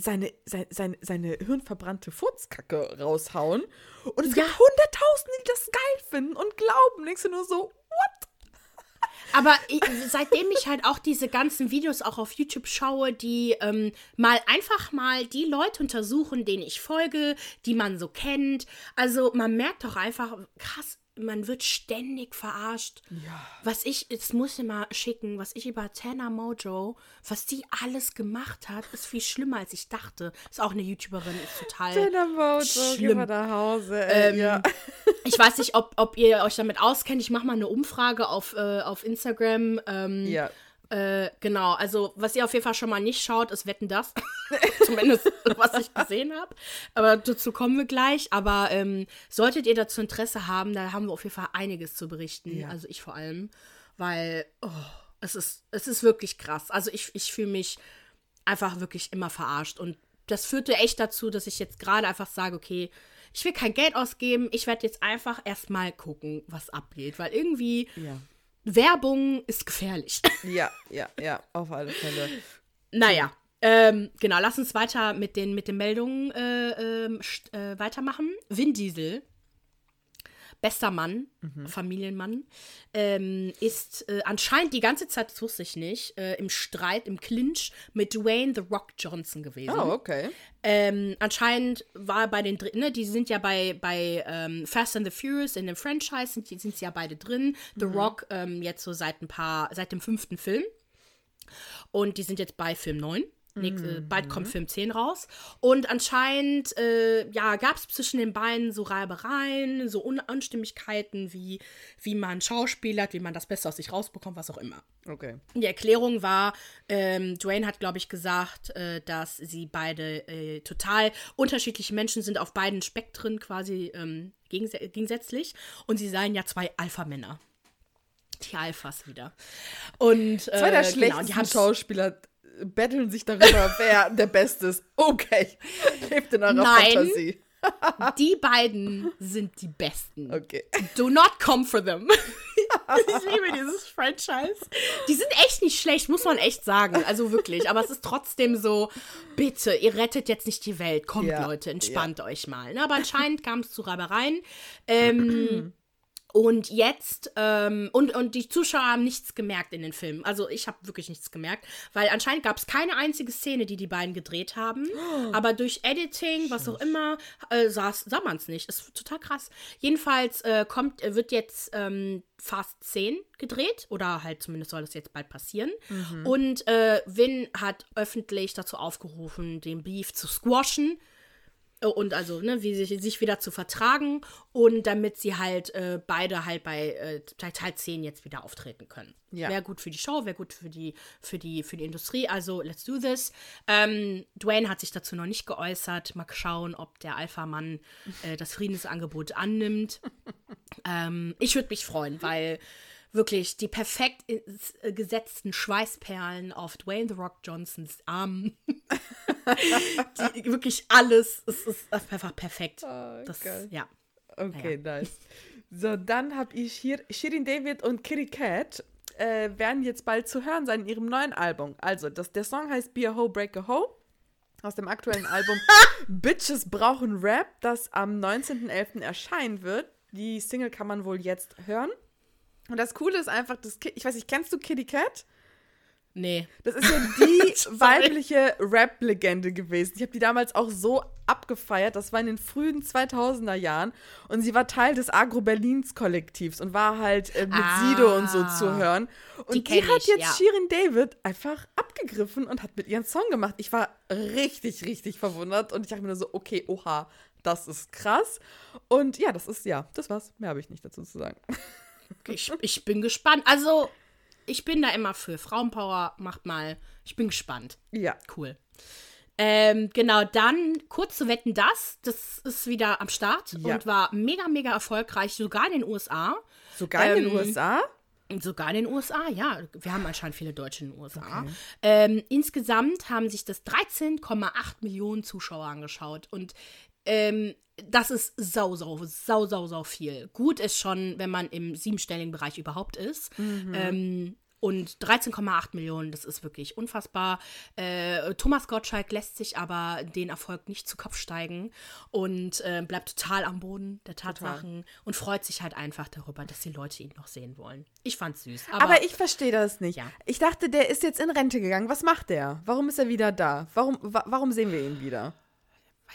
seine, seine, seine, seine hirnverbrannte Furzkacke raushauen. Und es Ja. gibt Hunderttausende, die das geil finden und glauben. Denkst du nur so? Aber ich, seitdem ich halt auch diese ganzen Videos auch auf YouTube schaue, die ähm, mal einfach mal die Leute untersuchen, denen ich folge, die man so kennt. Also man merkt doch einfach, krass, man wird ständig verarscht. Ja. Was ich, jetzt muss ich mal schicken, was ich über Tana Mojo, was die alles gemacht hat, ist viel schlimmer, als ich dachte. Ist auch eine YouTuberin, ist total. Dinner Mojo, geh Schlimm. mal nach Hause. Ey, Ähm, ja. Ich weiß nicht, ob, ob ihr euch damit auskennt. Ich mache mal eine Umfrage auf, äh, auf Instagram. Ähm, ja. Äh, genau, also was ihr auf jeden Fall schon mal nicht schaut, ist Wetten das. Zumindest was ich gesehen habe. Aber dazu kommen wir gleich. Aber ähm, solltet ihr dazu Interesse haben, da haben wir auf jeden Fall einiges zu berichten. Ja. Also ich vor allem. Weil oh, es, ist, es ist wirklich krass. Also ich, ich fühle mich einfach wirklich immer verarscht. Und das führte echt dazu, dass ich jetzt gerade einfach sage, okay, ich will kein Geld ausgeben. Ich werde jetzt einfach erstmal gucken, was abgeht. Weil irgendwie Ja. Werbung ist gefährlich. Ja, ja, ja, auf alle Fälle. Naja, ähm, genau, lass uns weiter mit den, mit den Meldungen äh, ähm, äh, weitermachen. Vin Diesel, bester Mann, Familienmann, ähm, ist äh, anscheinend die ganze Zeit, das wusste ich nicht, äh, im Streit, im Clinch mit Dwayne The Rock Johnson gewesen. Oh, okay. Ähm, anscheinend war er bei den drin, ne, die sind ja bei, bei ähm, Fast and the Furious in dem Franchise, sind, sind sie ja beide drin. The Rock ähm, jetzt so seit ein paar, seit dem fünften Film. Und die sind jetzt bei Film 9. Nächste, äh, Bald kommt Film 10 raus. Und anscheinend, äh, ja, gab es zwischen den beiden so Reibereien, so Un Unstimmigkeiten, wie, wie man schauspielert, wie man das Beste aus sich rausbekommt, was auch immer. Okay. Die Erklärung war, ähm, Dwayne hat, glaube ich, gesagt, äh, dass sie beide äh, total unterschiedliche Menschen sind, auf beiden Spektren quasi ähm, gegens gegensätzlich. Und sie seien ja zwei Alpha-Männer. Die Alphas wieder. Und äh, Zwei der genau, schlechtesten Schauspieler betteln sich darüber, wer der Beste ist. Okay. Hebt in eurer Nein. Fantasie. Die beiden sind die Besten. Okay. Do not come for them. ich liebe dieses Franchise. Die sind echt nicht schlecht, muss man echt sagen. Also wirklich. Aber es ist trotzdem so, bitte, ihr rettet jetzt nicht die Welt. Kommt, Ja, Leute, entspannt euch mal. Ne, aber anscheinend kam es zu Reibereien. Ähm, und jetzt, ähm, und, und die Zuschauer haben nichts gemerkt in den Filmen. Also ich habe wirklich nichts gemerkt, weil anscheinend gab es keine einzige Szene, die die beiden gedreht haben. Aber durch Editing, was auch immer, äh, sah man es nicht. Ist total krass. Jedenfalls äh, kommt, äh, wird jetzt ähm, Fast 10 gedreht, oder halt zumindest soll das jetzt bald passieren. Und äh, Vin hat öffentlich dazu aufgerufen, den Beef zu squashen. Äh, und also, ne, wie sie sich wieder zu vertragen und damit sie halt äh, beide halt bei äh, Teil 10 jetzt wieder auftreten können. Ja. Wäre gut für die Show, wäre gut für die, für, die, für die Industrie. Also, let's do this. Ähm, Dwayne hat sich dazu noch nicht geäußert. Mal schauen, ob der Alpha-Mann äh, das Friedensangebot annimmt. ähm, ich würde mich freuen, weil wirklich die perfekt äh, gesetzten Schweißperlen auf Dwayne The Rock Johnsons Armen. die, wirklich alles. Es ist einfach perfekt. das, geil. ja. Okay, nice. So, dann habe ich hier Shirin David und Kitty Cat äh, werden jetzt bald zu hören sein in ihrem neuen Album. Also, das, der Song heißt Be a Ho, Break a Ho aus dem aktuellen Album Bitches brauchen Rap, das am 19.11. erscheinen wird. Die Single kann man wohl jetzt hören. Und das Coole ist einfach, das Ki ich weiß nicht, kennst du Kitty Cat? Nee. Das ist ja die weibliche Rap-Legende gewesen. Ich habe die damals auch so abgefeiert. Das war in den frühen 2000er Jahren. Und sie war Teil des Agro-Berlins-Kollektivs und war halt äh, mit Ah. Sido und so zu hören. Und die, kenn hat ich, jetzt ja. Shirin David einfach abgegriffen und hat mit ihren Song gemacht. Ich war richtig, richtig verwundert. Und ich dachte mir nur so, okay, oha, das ist krass. Und ja, das ist, ja, das war's. Mehr habe ich nicht dazu zu sagen. Ich, ich bin gespannt. Also, ich bin da immer für. Frauenpower macht mal. Ich bin gespannt. Ja. Cool. Ähm, genau, dann kurz zu wetten, das. Das ist wieder am Start Ja. und war mega, mega erfolgreich, sogar in den USA. Sogar in den Ähm, USA? Sogar in den USA, ja. Wir haben anscheinend viele Deutsche in den USA. Ähm, insgesamt haben sich das 13,8 Millionen Zuschauer angeschaut. Und ähm, das ist sau, sau, sau, sau, sau viel. Gut ist schon, wenn man im siebenstelligen Bereich überhaupt ist. Ähm, und 13,8 Millionen, das ist wirklich unfassbar. Äh, Thomas Gottschalk lässt sich aber den Erfolg nicht zu Kopf steigen und äh, bleibt total am Boden der Tatsachen und freut sich halt einfach darüber, dass die Leute ihn noch sehen wollen. Ich fand's süß. Aber, Aber, ich verstehe das nicht. Ja. Ich dachte, der ist jetzt in Rente gegangen. Was macht der? Warum ist er wieder da? Warum, wa warum sehen wir ihn wieder?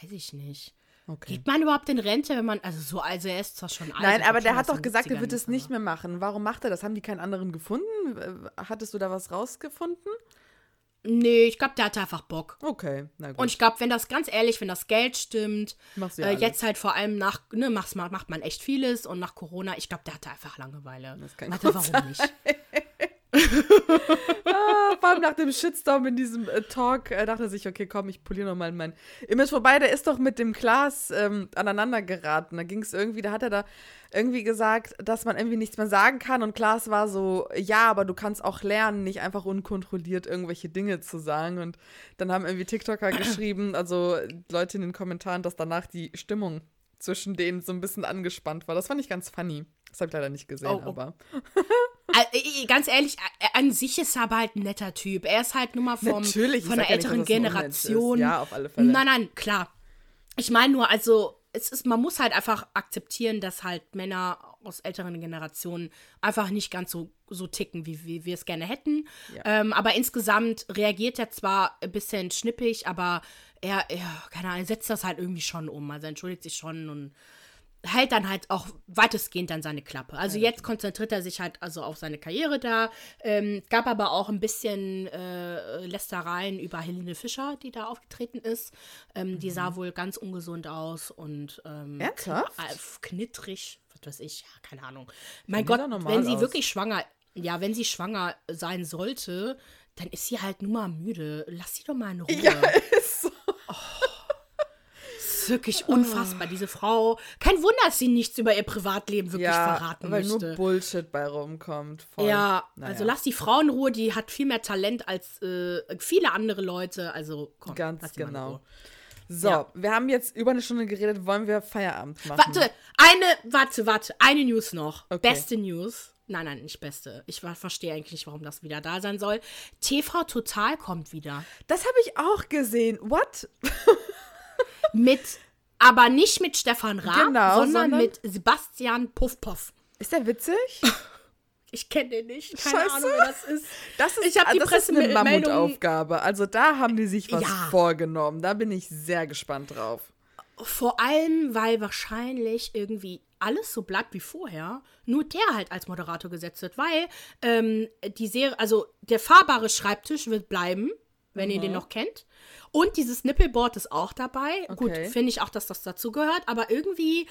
weiß ich nicht. Okay. Geht man überhaupt in Rente, wenn man, also so, also er ist zwar schon alt. Nein, aber der hat doch gesagt, er 70ern wird es nicht mehr machen. Warum macht er das? Haben die keinen anderen gefunden? Hattest du da was rausgefunden? Nee, ich glaube, der hatte einfach Bock. Okay, na gut. Und ich glaube, wenn das ganz ehrlich, wenn das Geld stimmt, ja äh, jetzt halt vor allem nach, ne, macht, macht man echt vieles und nach Corona, ich glaube, der hatte einfach Langeweile. Das kann Warte, warum nicht? Ah, vor allem nach dem Shitstorm in diesem äh, Talk äh, dachte er sich, okay, komm, ich poliere nochmal mein Image vorbei. Der ist doch mit dem Klaas ähm, aneinander geraten. Da ging es irgendwie, da hat er da irgendwie gesagt, dass man irgendwie nichts mehr sagen kann. Und Klaas war so, ja, aber du kannst auch lernen, nicht einfach unkontrolliert irgendwelche Dinge zu sagen. Und dann haben irgendwie TikToker geschrieben, also Leute in den Kommentaren, dass danach die Stimmung zwischen denen so ein bisschen angespannt war. Das fand ich ganz funny. Das habe ich leider nicht gesehen, Oh, oh. aber. Ganz ehrlich, an sich ist er aber halt ein netter Typ. Er ist halt nur mal vom, Natürlich, ich von der nicht, älteren ist. Generation. Ja, auf alle Fälle. Nein, nein, klar. Ich meine nur, also, es ist, man muss halt einfach akzeptieren, dass halt Männer aus älteren Generationen einfach nicht ganz so, so ticken, wie, wie wir es gerne hätten. Ja. Ähm, aber insgesamt reagiert er zwar ein bisschen schnippig, aber er, er, keine Ahnung, setzt das halt irgendwie schon um. Also er entschuldigt sich schon und hält dann halt auch weitestgehend dann seine Klappe. Also jetzt konzentriert er sich halt also auf seine Karriere da. Ähm, gab aber auch ein bisschen äh, Lästereien über Helene Fischer, die da aufgetreten ist. Ähm, Die sah wohl ganz ungesund aus und ähm, äh, knittrig, was weiß ich, ja, keine Ahnung. Mein Gott, wenn sie aus. wirklich schwanger, ja, wenn sie schwanger sein sollte, dann ist sie halt nur mal müde. Lass sie doch mal in Ruhe. Ja, ist wirklich unfassbar, diese Frau. Kein Wunder, dass sie nichts über ihr Privatleben wirklich ja, verraten weil möchte. nur Bullshit bei rumkommt. Voll. ja, Naja. also lass die Frau in Ruhe, die hat viel mehr Talent als äh, viele andere Leute. Also komm, Ganz genau. So, Ja. wir haben jetzt über eine Stunde geredet. Wollen wir Feierabend machen? Warte, eine, warte, warte, eine News noch. Okay. Beste News. Nein, nein, nicht beste. Ich ver- verstehe eigentlich nicht, warum das wieder da sein soll. TV Total kommt wieder. Das habe ich auch gesehen. What? Mit, aber nicht mit Stefan Raab, Genau, sondern, sondern- mit Sebastian Puffpuff. Ist der witzig? Ich kenne den nicht. Keine Scheiße. Ahnung, wer das ist. Das ist, Ich hab die das ist eine Mammutaufgabe. Also da haben die sich was Ja. vorgenommen. Da bin ich sehr gespannt drauf. Vor allem, weil wahrscheinlich irgendwie alles so bleibt wie vorher, nur der halt als Moderator gesetzt wird, weil ähm, die Serie, also der fahrbare Schreibtisch wird bleiben, wenn ihr den noch kennt. Und dieses Nippelboard ist auch dabei. Gut, Okay. finde ich auch, dass das dazu gehört, aber irgendwie.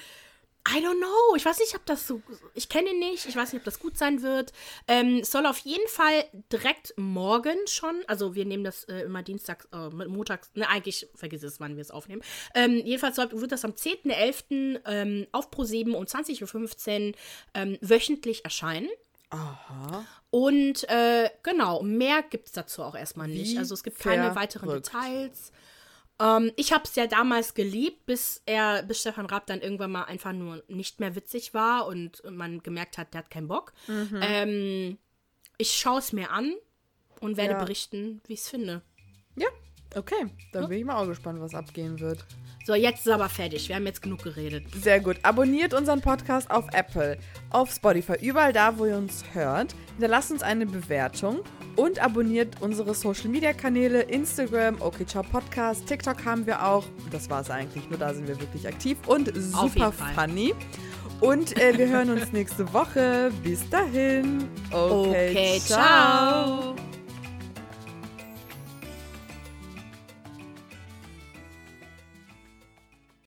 I don't know. Ich weiß nicht, ob das so. Ich kenne ihn nicht. Ich weiß nicht, ob das gut sein wird. Ähm, soll auf jeden Fall direkt morgen schon. Also, wir nehmen das äh, immer dienstags, äh, montags. Ne, eigentlich vergiss es, wann wir es aufnehmen. Ähm, jedenfalls wird das am 10.11. Ähm, auf Pro7 um 20.15 Uhr ähm, wöchentlich erscheinen. Aha. Und äh, genau, mehr gibt es dazu auch erstmal nicht. Wie also es gibt keine weiteren. Details. Ähm, ich habe es ja damals geliebt, bis er, bis Stefan Raab dann irgendwann mal einfach nur nicht mehr witzig war und man gemerkt hat, der hat keinen Bock. Mhm. Ähm, ich schaue es mir an und werde Ja. berichten, wie ich es finde. Ja, okay. Dann bin ich mal auch gespannt, was abgehen wird. So, jetzt ist aber fertig. Wir haben jetzt genug geredet. Sehr gut. Abonniert unseren Podcast auf Apple, auf Spotify, überall da, wo ihr uns hört. Hinterlasst uns eine Bewertung und abonniert unsere Social Media Kanäle, Instagram, okay, ciao Podcast, TikTok haben wir auch. Das war es eigentlich, nur da sind wir wirklich aktiv und super funny. Und äh, wir hören uns nächste Woche. Bis dahin. Okay, Okay, ciao. ciao.